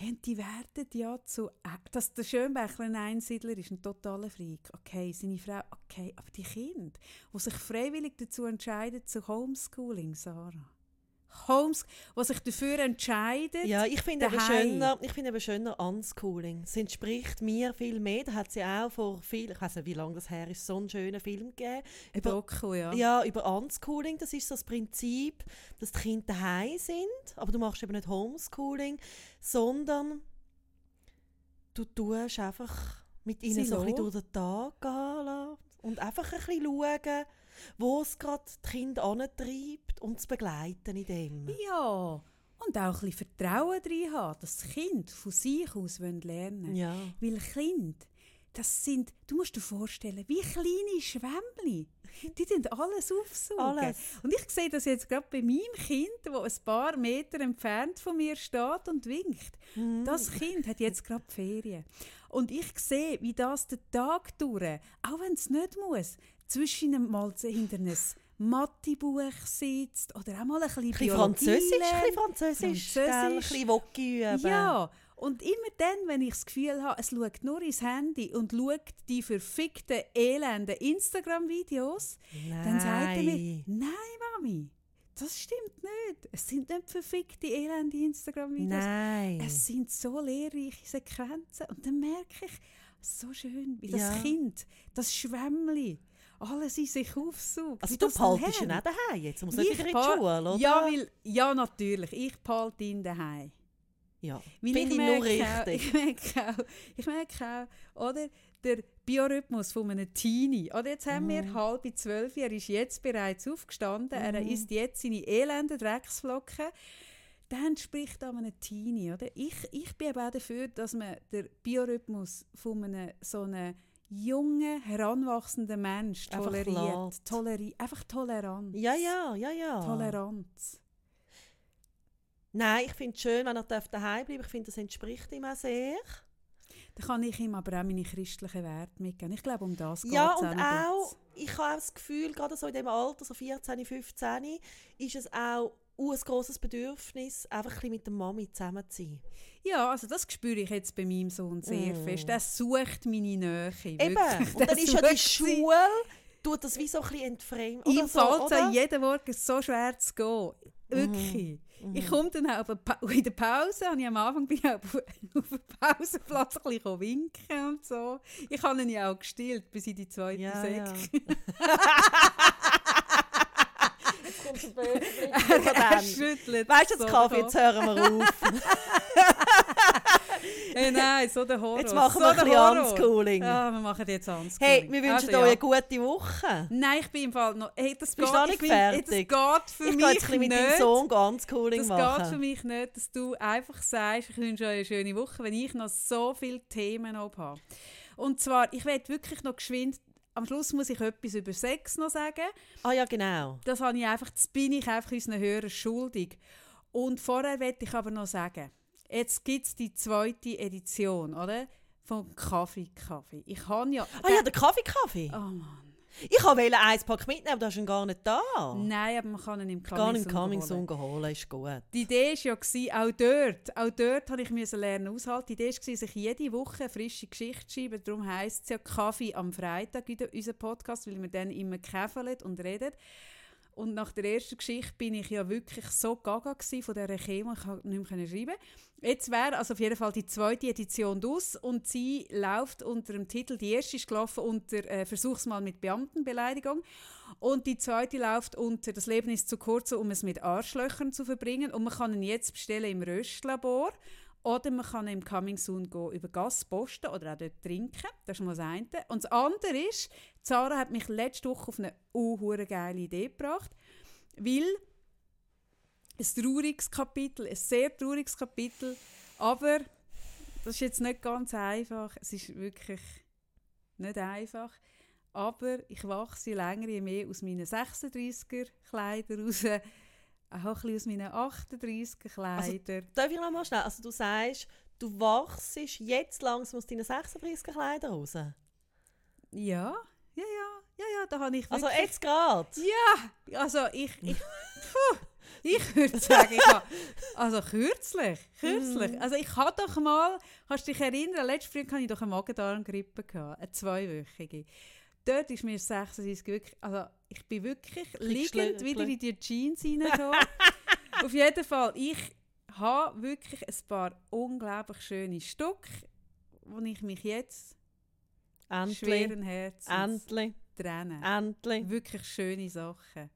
Und die werden ja zu, dass der Schönbächler ein Einsiedler ist, ein totaler Freak. Okay, seine Frau, okay, aber die Kinder, die sich freiwillig dazu entscheiden, zu Homeschooling, Sarah. Homes, die sich dafür entscheiden, Ja, ich finde aber schöner, ich finde aber schöner Unschooling. Es entspricht mir viel mehr. Da hat es ja auch vor viel, ich weiß nicht, wie lange das her ist, so einen schönen Film gegeben. ein Doku, ja. Ja, über Unschooling. Das ist so das Prinzip, dass die Kinder daheim sind, aber du machst eben nicht Homeschooling, sondern du tust einfach mit ihnen Sie so ein bisschen durch den Tag gehen und einfach ein bisschen schauen, wo es gerade die Kinder antreibt und zu begleiten in dem. Ja, und auch ein bisschen Vertrauen drin haben, dass die Kinder von sich aus lernen wollen. Ja. Weil Kinder, das sind, du musst dir vorstellen, wie kleine Schwämmli. Die tun alles aufsaugen. Alles. Und ich sehe das jetzt gerade bei meinem Kind, das ein paar Meter entfernt von mir steht und winkt. Mhm. Das Kind hat jetzt gerade Ferien. Und ich sehe, wie das den Tag durch, auch wenn es nicht muss, zwischen mal hinter einem Mathebuch sitzt oder auch mal ein bisschen Ein bisschen Französisch, ein bisschen Französisch, gell? ein Französisch. bisschen Wocki üben. Ja, und immer dann, wenn ich das Gefühl habe, es schaut nur ins Handy und schaut die verfickten, elenden Instagram-Videos, dann sagt er mir, Nein. nein, Mami, Das stimmt nicht. Es sind nicht verfickte, elende Instagram-Videos. Nein. Es sind so lehrreiche Sequenzen. Und dann merke ich, so schön, wie das Ja. Kind, das Schwämmli, alles in sich aufsaugt. Also du behaltest ihn auch daheim jetzt. Du musst nicht Ich wieder in die Schule, oder? Ja, weil, ja, natürlich. Ich behalte ihn daheim. ja. Weil Finde ich nur merke richtig. Auch, ich, merke auch, ich merke auch, oder, der Biorhythmus von einem Teenie. Oder jetzt haben wir Mhm. halb zwölf, er ist jetzt bereits aufgestanden, er Mhm. isst jetzt seine elenden Drecksflocken. Dann entspricht an einem Teenie. Oder? Ich, ich bin eben auch dafür, dass man den Biorhythmus von einem so einem jungen, heranwachsenden Mensch Einfach toleriert. lässt. Toleri einfach Toleranz. Ja, ja, ja, ja. Toleranz. Nein, ich finde es schön, wenn er daheim bleiben Ich finde, das entspricht ihm auch sehr. Da kann ich ihm aber auch meine christlichen Werte mitgeben. Ich glaube, um das geht es Ja, und auch, bisschen. ich habe auch das Gefühl, gerade so in dem Alter, so 14, 15, ist es auch ein grosses Bedürfnis, einfach ein mit der Mami zusammen zu sein. Ja, also das spüre ich jetzt bei meinem Sohn sehr Mm. fest. Der sucht meine Nähe. Eben, und dann ist ja die. Schule, tut das wie so ein bisschen entfremden. Ihm so, fällt es an jedem Morgen so schwer zu gehen. Wirklich. Mhm. Ich komme dann auch in der Pause, habe ich am Anfang bin ich auf auf dem Pausenplatz ein bisschen winken und so. Ich habe ihn ja auch gestillt, bis in die zweite Ja, ja. Kommt ein böser Blick er schüttelt Weißt du, so jetzt Kaffee, jetzt hören wir auf. Hey, nein, so der Horror. Jetzt machen so wir ein bisschen. Unschooling. Ja, wir machen jetzt Unschooling. Hey, wir wünschen Also, euch ja. eine gute Woche. Nein, ich bin im Fall noch... Hey, das Bist geht, noch ich nicht hey, Das fertig? geht für Ich mich jetzt mit deinem. Sohn ganz Cooling Das machen. geht für mich nicht, dass du einfach sagst, ich wünsche euch eine schöne Woche, wenn ich noch so viele Themen habe. Und zwar, ich werde wirklich noch geschwind, am Schluss muss ich etwas über Sex noch sagen. Ah ja, genau. Das, habe ich einfach, das bin ich einfach unseren Hörern schuldig. Und vorher werde ich aber noch sagen, jetzt gibt es die zweite Edition, oder? Von Kaffee Kaffee. Ich habe ja... Ah ja, der Kaffee-Kaffee. Oh Mann. Ich wollte einen Pack mitnehmen, aber du hast ihn gar nicht da. Nein, aber man kann ihn im Coming Gar im Soon Coming holen. Holen, ist gut. Die Idee war ja, auch dort, auch dort habe ich müssen lernen aushalten. Die Idee war, sich jede Woche eine frische Geschichte zu schreiben. Darum heisst es ja Kaffee am Freitag, in unserem Podcast, weil wir dann immer käfeln und reden. Und nach der ersten Geschichte bin ich ja wirklich so gaga von dieser Chemo, ich konnte nicht mehr schreiben. Jetzt wäre also auf jeden Fall die zweite Edition aus und sie läuft unter dem Titel, die erste ist gelaufen unter äh, Versuchsmal mit Beamtenbeleidigung. Und die zweite läuft unter Das Leben ist zu kurz, um es mit Arschlöchern zu verbringen. Und man kann ihn jetzt bestellen im Röstlabor oder man kann im Coming Soon gehen, über Gas posten oder auch dort trinken. Das ist mal das eine. Und das andere ist, Sarah hat mich letzte Woche auf eine unhure geile Idee gebracht, weil ein trauriges Kapitel, ein sehr trauriges Kapitel, aber das ist jetzt nicht ganz einfach. Es ist wirklich nicht einfach. Aber ich wachse länger je mehr aus meinen 36er Kleidern raus, auch ein bisschen aus meinen 38er Kleidern. Darf ich noch mal schnell? Also du sagst, du wachst jetzt langsam aus deinen 36 Kleidern raus. ja, ja, ja, ja, ja, da habe ich Also wirklich... jetzt gerade? Ja, also ich, ich, puh, ich würde sagen, ich habe, also kürzlich, kürzlich, Mhm. also ich hatte doch mal, kannst du dich erinnern, letztes Frühjahr hatte ich doch eine Magen-Darm-Grippe, eine zweiwöchige. Dort ist mir 36 wirklich, also ich bin wirklich liegend wieder in die Jeans reingekommen. Auf jeden Fall, ich habe wirklich ein paar unglaublich schöne Stücke, wo ich mich jetzt Endlich. schweren Herzens Endlich. trenne. Endlich. Wirklich schöne Sachen.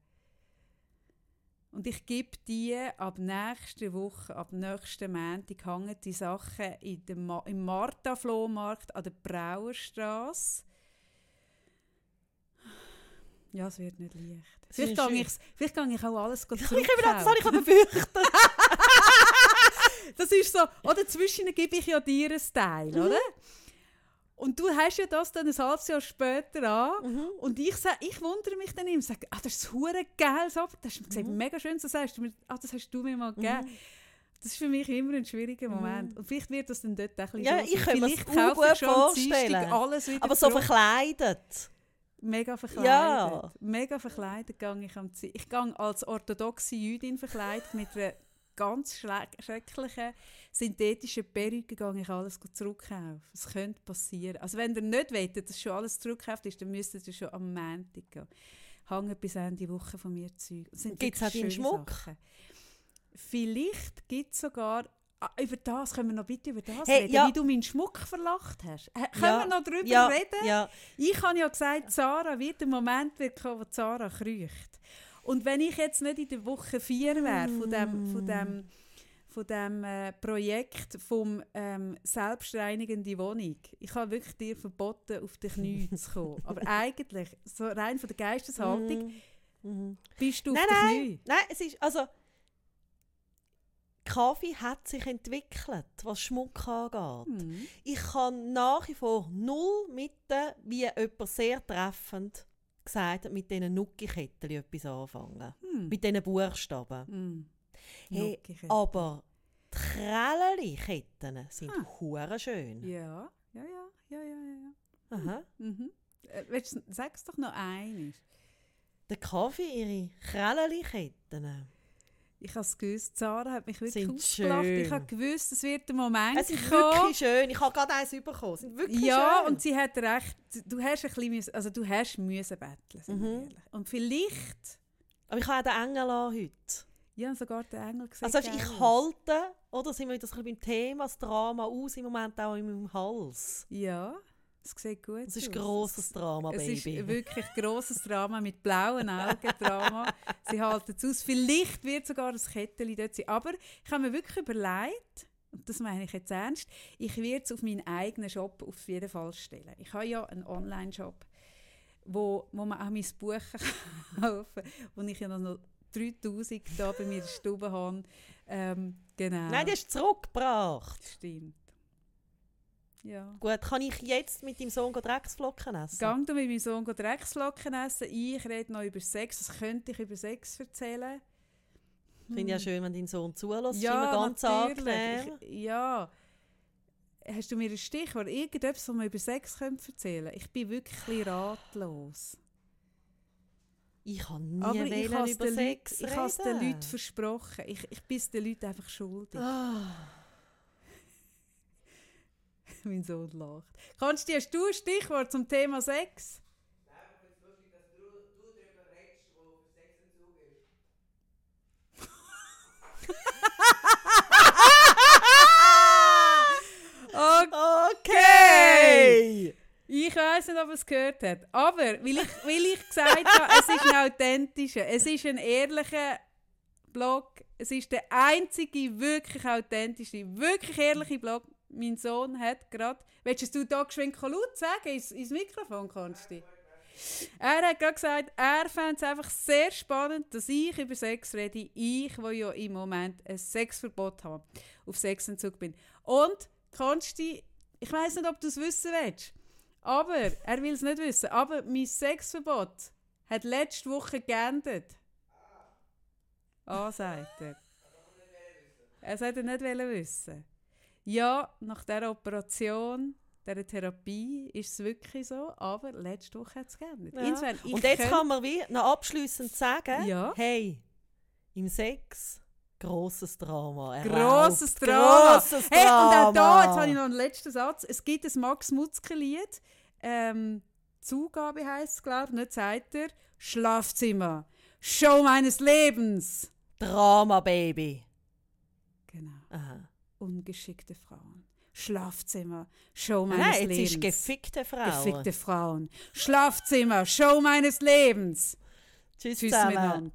Und ich gebe die ab nächster Woche, ab nächsten Montag, hängen die Sachen in dem Ma im Martha-Flohmarkt an der Brauerstraße. Ja, es wird nicht leicht. Vielleicht gehe ich, vielleicht gehe ich auch alles Ich habe das habe ich befürchtet. Das ist so, oder zwischen gebe ich ja dir einen Teil, Mhm. oder? Und du hast ja das dann ein halbes Jahr später an. Mhm. Und ich, sag, ich wundere mich dann immer, sage, ah, das ist hure geil, so. das hast du gesagt, Mhm. mega schön, so sagst du mir, ah, das hast du mir mal gegeben. Das ist für mich immer ein schwieriger Moment. Und vielleicht wird das dann dort ein bisschen Ja, so ich kann kaufe ich gut vorstellen. alles wieder Aber so zurück. verkleidet. Mega verkleidet. Ja. Mega verkleidet gehe ich am Zi- Ich gehe als orthodoxe Jüdin verkleidet mit einer ganz schrecklichen synthetischen Perücke gehe ich alles zurückkaufen. Es könnte passieren. Also wenn ihr nicht wollt, dass schon alles zurückkauft ist, dann müsstet ihr schon am Montag gehen. hängen bis Ende Woche von mir Zeug. Gibt es auch deinen Schmuck? Sachen. Vielleicht gibt es sogar Ah, über das können wir noch bitte über das hey, reden, ja. wie du meinen Schmuck verlacht hast. H können ja. wir noch darüber ja. reden? Ich habe ja gesagt, Sarah wird der Moment wird kommen, wo Sarah kriecht. Und wenn ich jetzt nicht in der Woche 4 wäre von dem, von dem, von dem äh, Projekt vom ähm, selbstreinigende Wohnung, ich habe wirklich dir verboten, auf die Knie zu kommen. Aber eigentlich, so rein von der Geisteshaltung, mm. bist du nein, auf nein, die Knie. Nein, es ist, also Kaffee hat sich entwickelt, was Schmuck angeht. Mhm. Ich kann nach wie vor null mit, wie jemand sehr treffend gesagt hat, mit diesen Nucki-Kettchen etwas anfangen. Mhm. Mit diesen Buchstaben. Mhm. Hey, aber die Krälli-Ketten sind ah. schön. Ja, ja, ja, ja, ja, ja. Aha. Mhm. Äh, Sag es doch noch einmal. Der Kaffee, ihre Krälli-Ketten ich habe es gewusst, Sarah hat mich wirklich ausgelacht. Ich habe gewusst, es wird der Moment Es ist kommen. wirklich schön. Ich habe gerade eins bekommen. Es sind wirklich ja, schön. und sie hat recht. Du hast ein bisschen, also du hast müssen betteln, mhm. Und vielleicht... Aber ich habe den Engel an heute. Ja, sogar den Engel gesehen. Also ich halte, oder sind wir wieder beim Thema, das Drama aus, im Moment auch in meinem Hals. Ja. Es sieht gut Es ist ein grosses Drama, Baby. Es ist wirklich ein grosses Drama mit blauen Augen. Drama. Sie halten es aus. Vielleicht wird sogar ein Kettchen dort sein. Aber ich habe mir wirklich überlegt, und das meine ich jetzt ernst, ich werde es auf meinen eigenen Shop auf jeden Fall stellen. Ich habe ja einen Online-Shop, wo, wo man auch mein Buch kaufen kann, wo ich ja noch 3000 da bei mir in der Stube habe. Ähm, genau. Nein, hast du zurückgebracht. Stimmt. Ja. Gut, kann ich jetzt mit deinem Sohn Drecksflocken essen? Gang du mit meinem Sohn Drecksflocken essen. Ich rede noch über Sex. Was könnte ich über Sex erzählen? Ich finde ja hm. schön, wenn dein Sohn zulässt. Ja, ganz angenehm. Ja. Hast du mir ein Stichwort? Irgendetwas, was man über Sex erzählen könnte? Ich bin wirklich ratlos. Ich habe nie Aber ich über Sex Leute, Ich habe es den Leuten versprochen. Ich, ich bin es den Leuten einfach schuldig. Oh. mein Sohn lacht. Kannst du, hast du ein Stichwort zum Thema Sex? Ist. okay! Ich weiß nicht, ob er es gehört hat. Aber, weil ich, weil ich gesagt habe, es ist ein authentischer, es ist ein ehrlicher Blog. Es ist der einzige wirklich authentische, wirklich ehrliche Blog mein Sohn hat gerade. Willst du da geschwind laut sagen ins, ins Mikrofon, Konsti? Er hat gerade gesagt, er fände es einfach sehr spannend, dass ich über Sex rede. Ich, wo ja im Moment ein Sexverbot habe, auf Sexentzug bin. Und, Konsti, ich weiß nicht, ob du es wissen willst, aber er will es nicht wissen. Aber mein Sexverbot hat letzte Woche geendet. Ah, sagt er. Er sollte nicht wissen. Ja, nach dieser Operation, dieser Therapie ist es wirklich so, aber letzte Woche hat es geändert. Ja. Und jetzt kann man wie noch abschließend sagen, ja. hey, im Sex Grosses Drama. Grosses Drama. Grosses hey, Drama. Und auch da, jetzt habe ich noch einen letzten Satz. Es gibt ein Max Mutzke-Lied. Ähm, Zugabe heisst es, glaube ich, nicht sagt er. Schlafzimmer. Show meines Lebens. Drama, Baby. Genau. Aha ungeschickte Frauen. Schlafzimmer, Show meines Nein, jetzt Lebens. Ist gefickte Frauen. Gefickte Frauen. Schlafzimmer, Show meines Lebens. Tschüss, Tschüss miteinander.